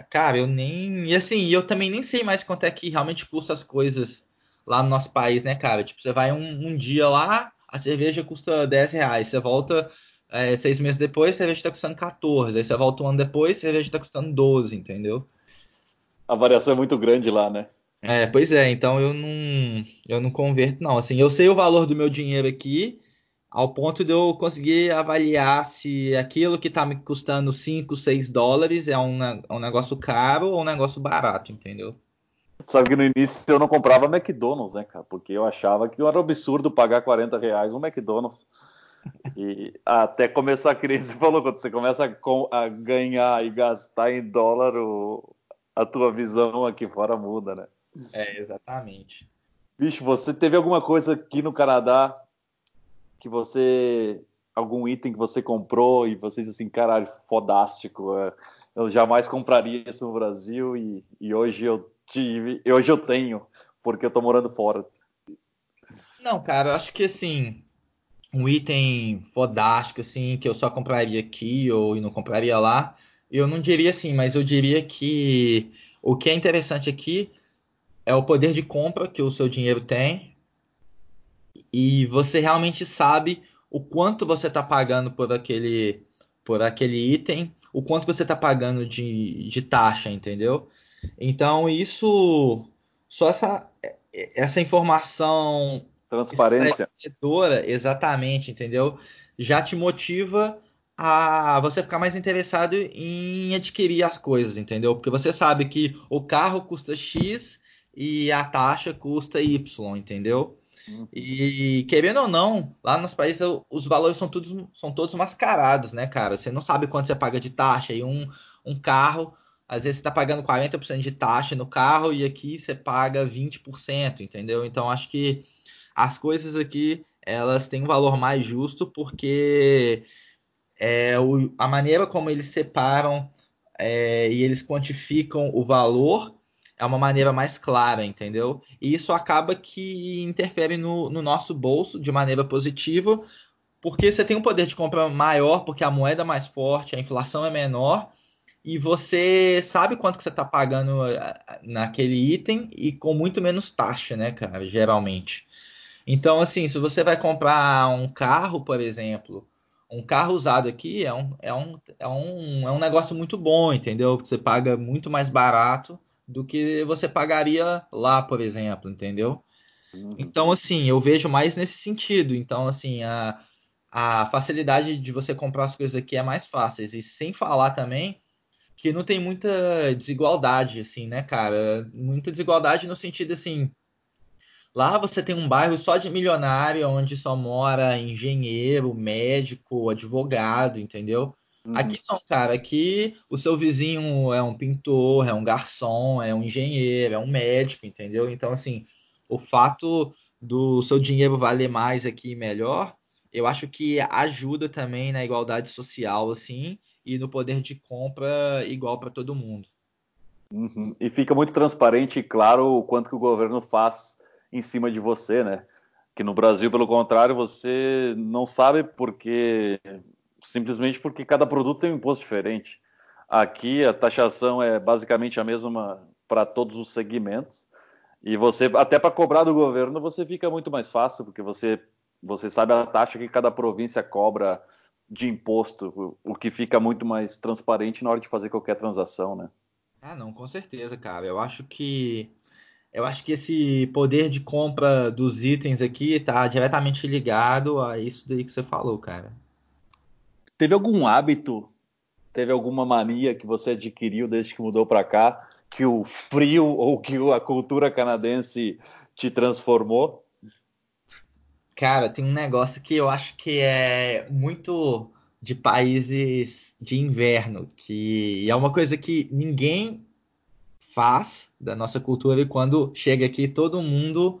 cara, eu nem. E assim, eu também nem sei mais quanto é que realmente custa as coisas lá no nosso país, né, cara? Tipo, você vai um, um dia lá, a cerveja custa 10 reais, você volta é, seis meses depois, a cerveja tá custando 14, aí você volta um ano depois, a cerveja tá custando 12, entendeu? A variação é muito grande lá, né? É, pois é, então eu não, eu não converto, não. Assim, eu sei o valor do meu dinheiro aqui, ao ponto de eu conseguir avaliar se aquilo que está me custando 5, 6 dólares é um, é um negócio caro ou um negócio barato, entendeu? Sabe que no início eu não comprava McDonald's, né, cara? Porque eu achava que era absurdo pagar 40 reais um McDonald's. E até começar a crise, falou, quando você começa a, a ganhar e gastar em dólar, o, a tua visão aqui fora muda, né? É, exatamente. Bicho, você teve alguma coisa aqui no Canadá que você. algum item que você comprou e você disse assim, caralho, fodástico. É, eu jamais compraria isso no Brasil e, e hoje eu tive. Hoje eu tenho, porque eu tô morando fora. Não, cara, eu acho que assim. Um item fodástico, assim, que eu só compraria aqui ou não compraria lá, eu não diria assim, mas eu diria que o que é interessante aqui é o poder de compra que o seu dinheiro tem e você realmente sabe o quanto você está pagando por aquele, por aquele item, o quanto você está pagando de, de taxa, entendeu? Então isso, só essa, essa informação transparência, exatamente, entendeu? Já te motiva a você ficar mais interessado em adquirir as coisas, entendeu? Porque você sabe que o carro custa X e a taxa custa Y, entendeu? E querendo ou não, lá nos países os valores são todos, são todos mascarados, né, cara? Você não sabe quanto você paga de taxa. E um, um carro, às vezes você está pagando 40% de taxa no carro e aqui você paga 20%, entendeu? Então acho que as coisas aqui elas têm um valor mais justo porque é, o, a maneira como eles separam é, e eles quantificam o valor é uma maneira mais clara, entendeu? E isso acaba que interfere no, no nosso bolso de maneira positiva, porque você tem um poder de compra maior, porque a moeda é mais forte, a inflação é menor, e você sabe quanto que você está pagando eh, naquele item e com muito menos taxa, né, cara, geralmente. Então, assim, se você vai comprar um carro, por exemplo, um carro usado aqui é um, é um, é um, é um negócio muito bom, entendeu? Você paga muito mais barato do que você pagaria lá, por exemplo, entendeu? Uhum. Então, assim, eu vejo mais nesse sentido. Então, assim, a, a facilidade de você comprar as coisas aqui é mais fáceis. E sem falar também que não tem muita desigualdade, assim, né, cara? Muita desigualdade no sentido, assim, lá você tem um bairro só de milionário, onde só mora engenheiro, médico, advogado, entendeu? Uhum. Aqui não, cara. Aqui o seu vizinho é um pintor, é um garçom, é um engenheiro, é um médico, entendeu? Então, assim, o fato do seu dinheiro valer mais aqui e melhor, eu acho que ajuda também na igualdade social, assim, e no poder de compra igual para todo mundo. Uhum. E fica muito transparente e claro o quanto que o governo faz em cima de você, né? Que no Brasil, pelo contrário, você não sabe porque simplesmente porque cada produto tem um imposto diferente. Aqui a taxação é basicamente a mesma para todos os segmentos. E você, até para cobrar do governo, você fica muito mais fácil, porque você, você sabe a taxa que cada província cobra de imposto, o que fica muito mais transparente na hora de fazer qualquer transação, né? Ah, não, com certeza, cara. Eu acho que eu acho que esse poder de compra dos itens aqui está diretamente ligado a isso daí que você falou, cara. Teve algum hábito, teve alguma mania que você adquiriu desde que mudou para cá, que o frio [laughs] ou que a cultura canadense te transformou? Cara, tem um negócio que eu acho que é muito de países de inverno, que é uma coisa que ninguém faz da nossa cultura e quando chega aqui todo mundo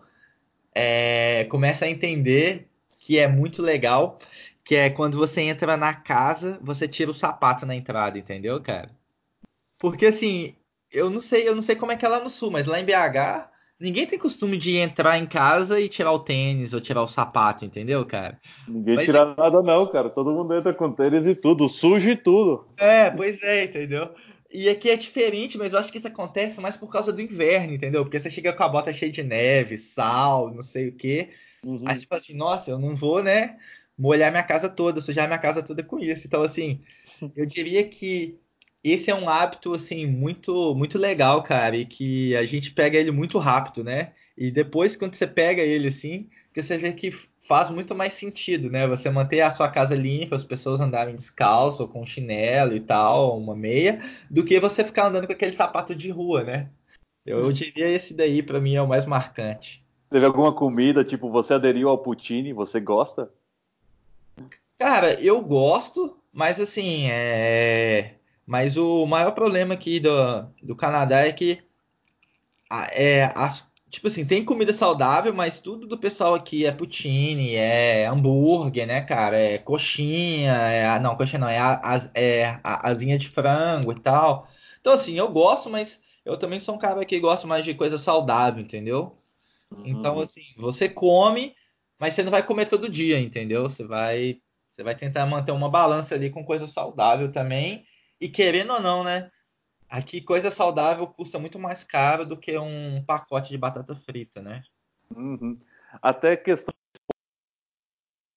é, começa a entender que é muito legal, que é quando você entra na casa, você tira o sapato na entrada, entendeu, cara? Porque assim, eu não sei, eu não sei como é que é lá no sul, mas lá em BH, ninguém tem costume de entrar em casa e tirar o tênis ou tirar o sapato, entendeu, cara? Ninguém mas, tira nada não, cara. Todo mundo entra com tênis e tudo, sujo e tudo. É, pois é, entendeu? e aqui é diferente, mas eu acho que isso acontece mais por causa do inverno, entendeu? Porque você chega com a bota cheia de neve, sal, não sei o quê. Uhum. Aí você fala assim, nossa, eu não vou, né? Molhar minha casa toda, sujar minha casa toda com isso. Então, assim, [laughs] eu diria que esse é um hábito, assim, muito, muito legal, cara, e que a gente pega ele muito rápido, né? E depois, quando você pega ele, assim, você vê que faz muito mais sentido, né? Você manter a sua casa limpa, as pessoas andarem descalço, ou com chinelo e tal, uma meia, do que você ficar andando com aquele sapato de rua, né? Eu, eu [laughs] diria esse daí para mim é o mais marcante. Teve alguma comida, tipo, você aderiu ao poutine, você gosta? Cara, eu gosto, mas assim, é... Mas o maior problema aqui do, do Canadá é que é, as tipo assim, tem comida saudável, mas tudo do pessoal aqui é poutine, é hambúrguer, né, cara? É coxinha, é, não, coxinha não, é, as, é asinha de frango e tal. Então, assim, eu gosto, mas eu também sou um cara que gosta mais de coisa saudável, entendeu? Uhum. Então, assim, você come, mas você não vai comer todo dia, entendeu? Você vai, você vai tentar manter uma balança ali com coisa saudável também. E querendo ou não, né? Aqui coisa saudável custa muito mais caro do que um pacote de batata frita, né? Uhum. Até questão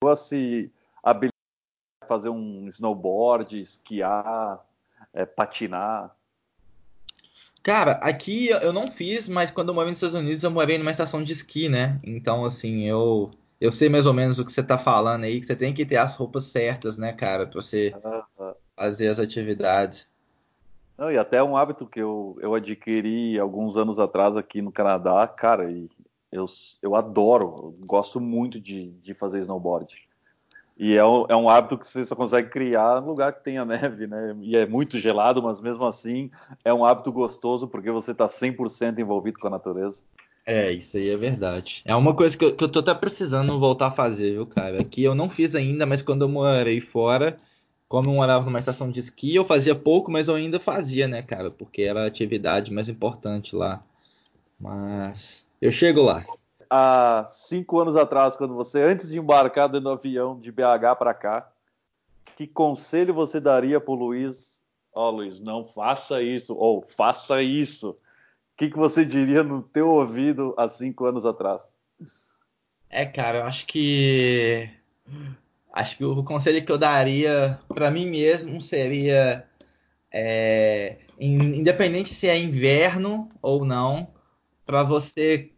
de se habilitar fazer um snowboard, esquiar, é, patinar. Cara, aqui eu não fiz, mas quando eu morei nos Estados Unidos eu morei numa estação de esqui, né? Então, assim, eu eu sei mais ou menos o que você tá falando aí, que você tem que ter as roupas certas, né, cara, pra você uhum. fazer as atividades. Não, e até um hábito que eu, eu adquiri alguns anos atrás aqui no Canadá, cara, e eu, eu adoro, eu gosto muito de, de fazer snowboard. E é um, é um hábito que você só consegue criar no lugar que tenha neve, né? E é muito gelado, mas mesmo assim é um hábito gostoso porque você está 100% envolvido com a natureza. É, isso aí é verdade. É uma coisa que eu, que eu tô até precisando voltar a fazer, viu, cara? Que eu não fiz ainda, mas quando eu morei fora, como eu morava numa estação de esqui, eu fazia pouco, mas eu ainda fazia, né, cara? Porque era a atividade mais importante lá. Mas eu chego lá. Há cinco anos atrás, quando você, antes de embarcar dentro do avião de BH para cá, que conselho você daria pro Luiz? Ó, oh, Luiz, não faça isso, ou faça isso. O que, que você diria no teu ouvido há cinco anos atrás? É, cara, eu acho que Acho que o conselho que eu daria para mim mesmo seria, é, independente se é inverno ou não, para você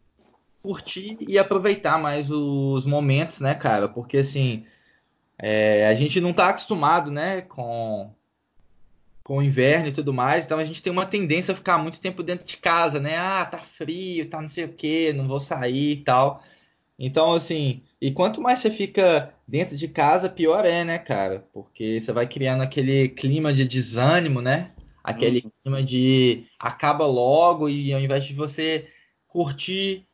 curtir e aproveitar mais os momentos, né, cara? Porque assim, é, a gente não está acostumado, né, com com o inverno e tudo mais, então a gente tem uma tendência a ficar muito tempo dentro de casa, né? Ah, tá frio, tá não sei o que, não vou sair e tal. Então, assim, e quanto mais você fica dentro de casa, pior é, né, cara? Porque você vai criando aquele clima de desânimo, né? Aquele uhum. clima de acaba logo e ao invés de você curtir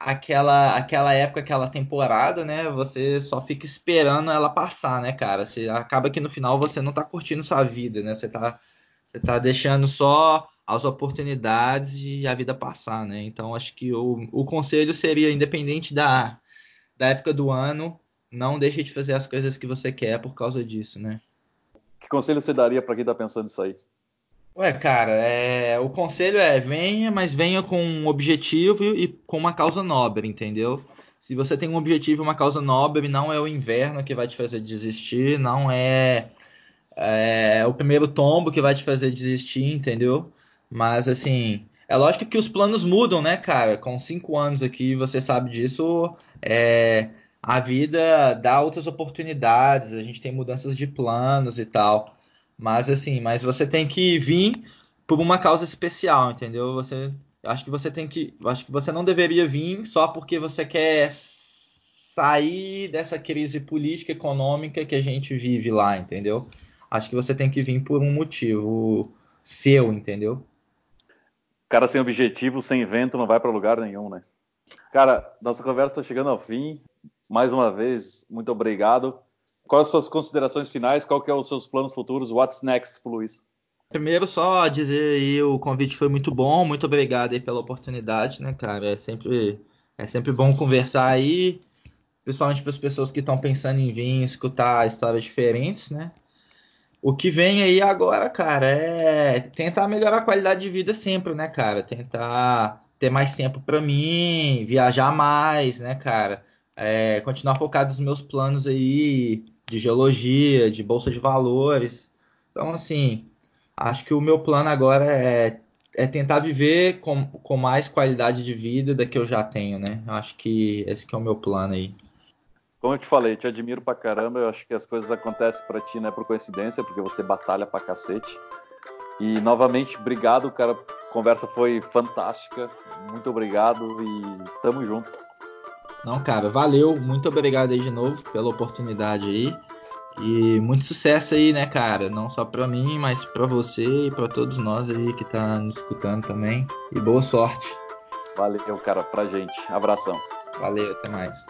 aquela aquela época, aquela temporada, né? Você só fica esperando ela passar, né, cara? Você acaba que no final você não tá curtindo sua vida, né? Você tá você tá deixando só as oportunidades e a vida passar, né? Então acho que o, o conselho seria, independente da, da época do ano, não deixe de fazer as coisas que você quer por causa disso, né? Que conselho você daria para quem tá pensando nisso aí? Ué, cara, é, o conselho é venha, mas venha com um objetivo e com uma causa nobre, entendeu? Se você tem um objetivo e uma causa nobre, não é o inverno que vai te fazer desistir, não é, é o primeiro tombo que vai te fazer desistir, entendeu? Mas, assim, é lógico que os planos mudam, né, cara? Com cinco anos aqui, você sabe disso, é, a vida dá outras oportunidades, a gente tem mudanças de planos e tal. Mas, assim, mas você tem que vir por uma causa especial, entendeu? Você, acho que você tem que, acho que você não deveria vir só porque você quer sair dessa crise política econômica que a gente vive lá, entendeu? Acho que você tem que vir por um motivo seu, entendeu? cara sem objetivo, sem vento, não vai para lugar nenhum, né? Cara, nossa conversa está chegando ao fim. Mais uma vez, muito obrigado. Quais as suas considerações finais? Qual que é os seus planos futuros? What's next, Luiz? Primeiro, só dizer aí, o convite foi muito bom. Muito obrigado aí pela oportunidade, né, cara? É sempre, é sempre bom conversar aí, principalmente para as pessoas que estão pensando em vir escutar histórias diferentes, né? o que vem aí agora, cara, é tentar melhorar a qualidade de vida sempre, né, cara? Tentar ter mais tempo para mim, viajar mais, né, cara? É, continuar focado nos meus planos aí de geologia, de bolsa de valores. Então, assim, acho que o meu plano agora é, é tentar viver com, com mais qualidade de vida da que eu já tenho, né? Acho que esse que é o meu plano aí. Como eu te falei, te admiro pra caramba. Eu acho que as coisas acontecem para ti não é por coincidência, porque você batalha pra cacete. E novamente, obrigado, cara. A conversa foi fantástica. Muito obrigado e tamo junto. Não, cara, valeu. Muito obrigado aí de novo pela oportunidade aí. E muito sucesso aí, né, cara? Não só para mim, mas para você e para todos nós aí que tá nos escutando também. E boa sorte. Valeu, cara, pra gente. Abração. Valeu, até mais.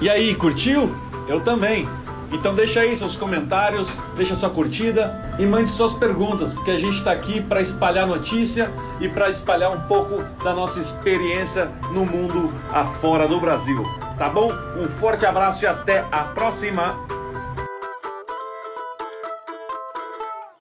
E aí, curtiu? Eu também. Então deixa aí seus comentários, deixa sua curtida e mande suas perguntas, porque a gente está aqui para espalhar notícia e para espalhar um pouco da nossa experiência no mundo afora do Brasil. Tá bom? Um forte abraço e até a próxima!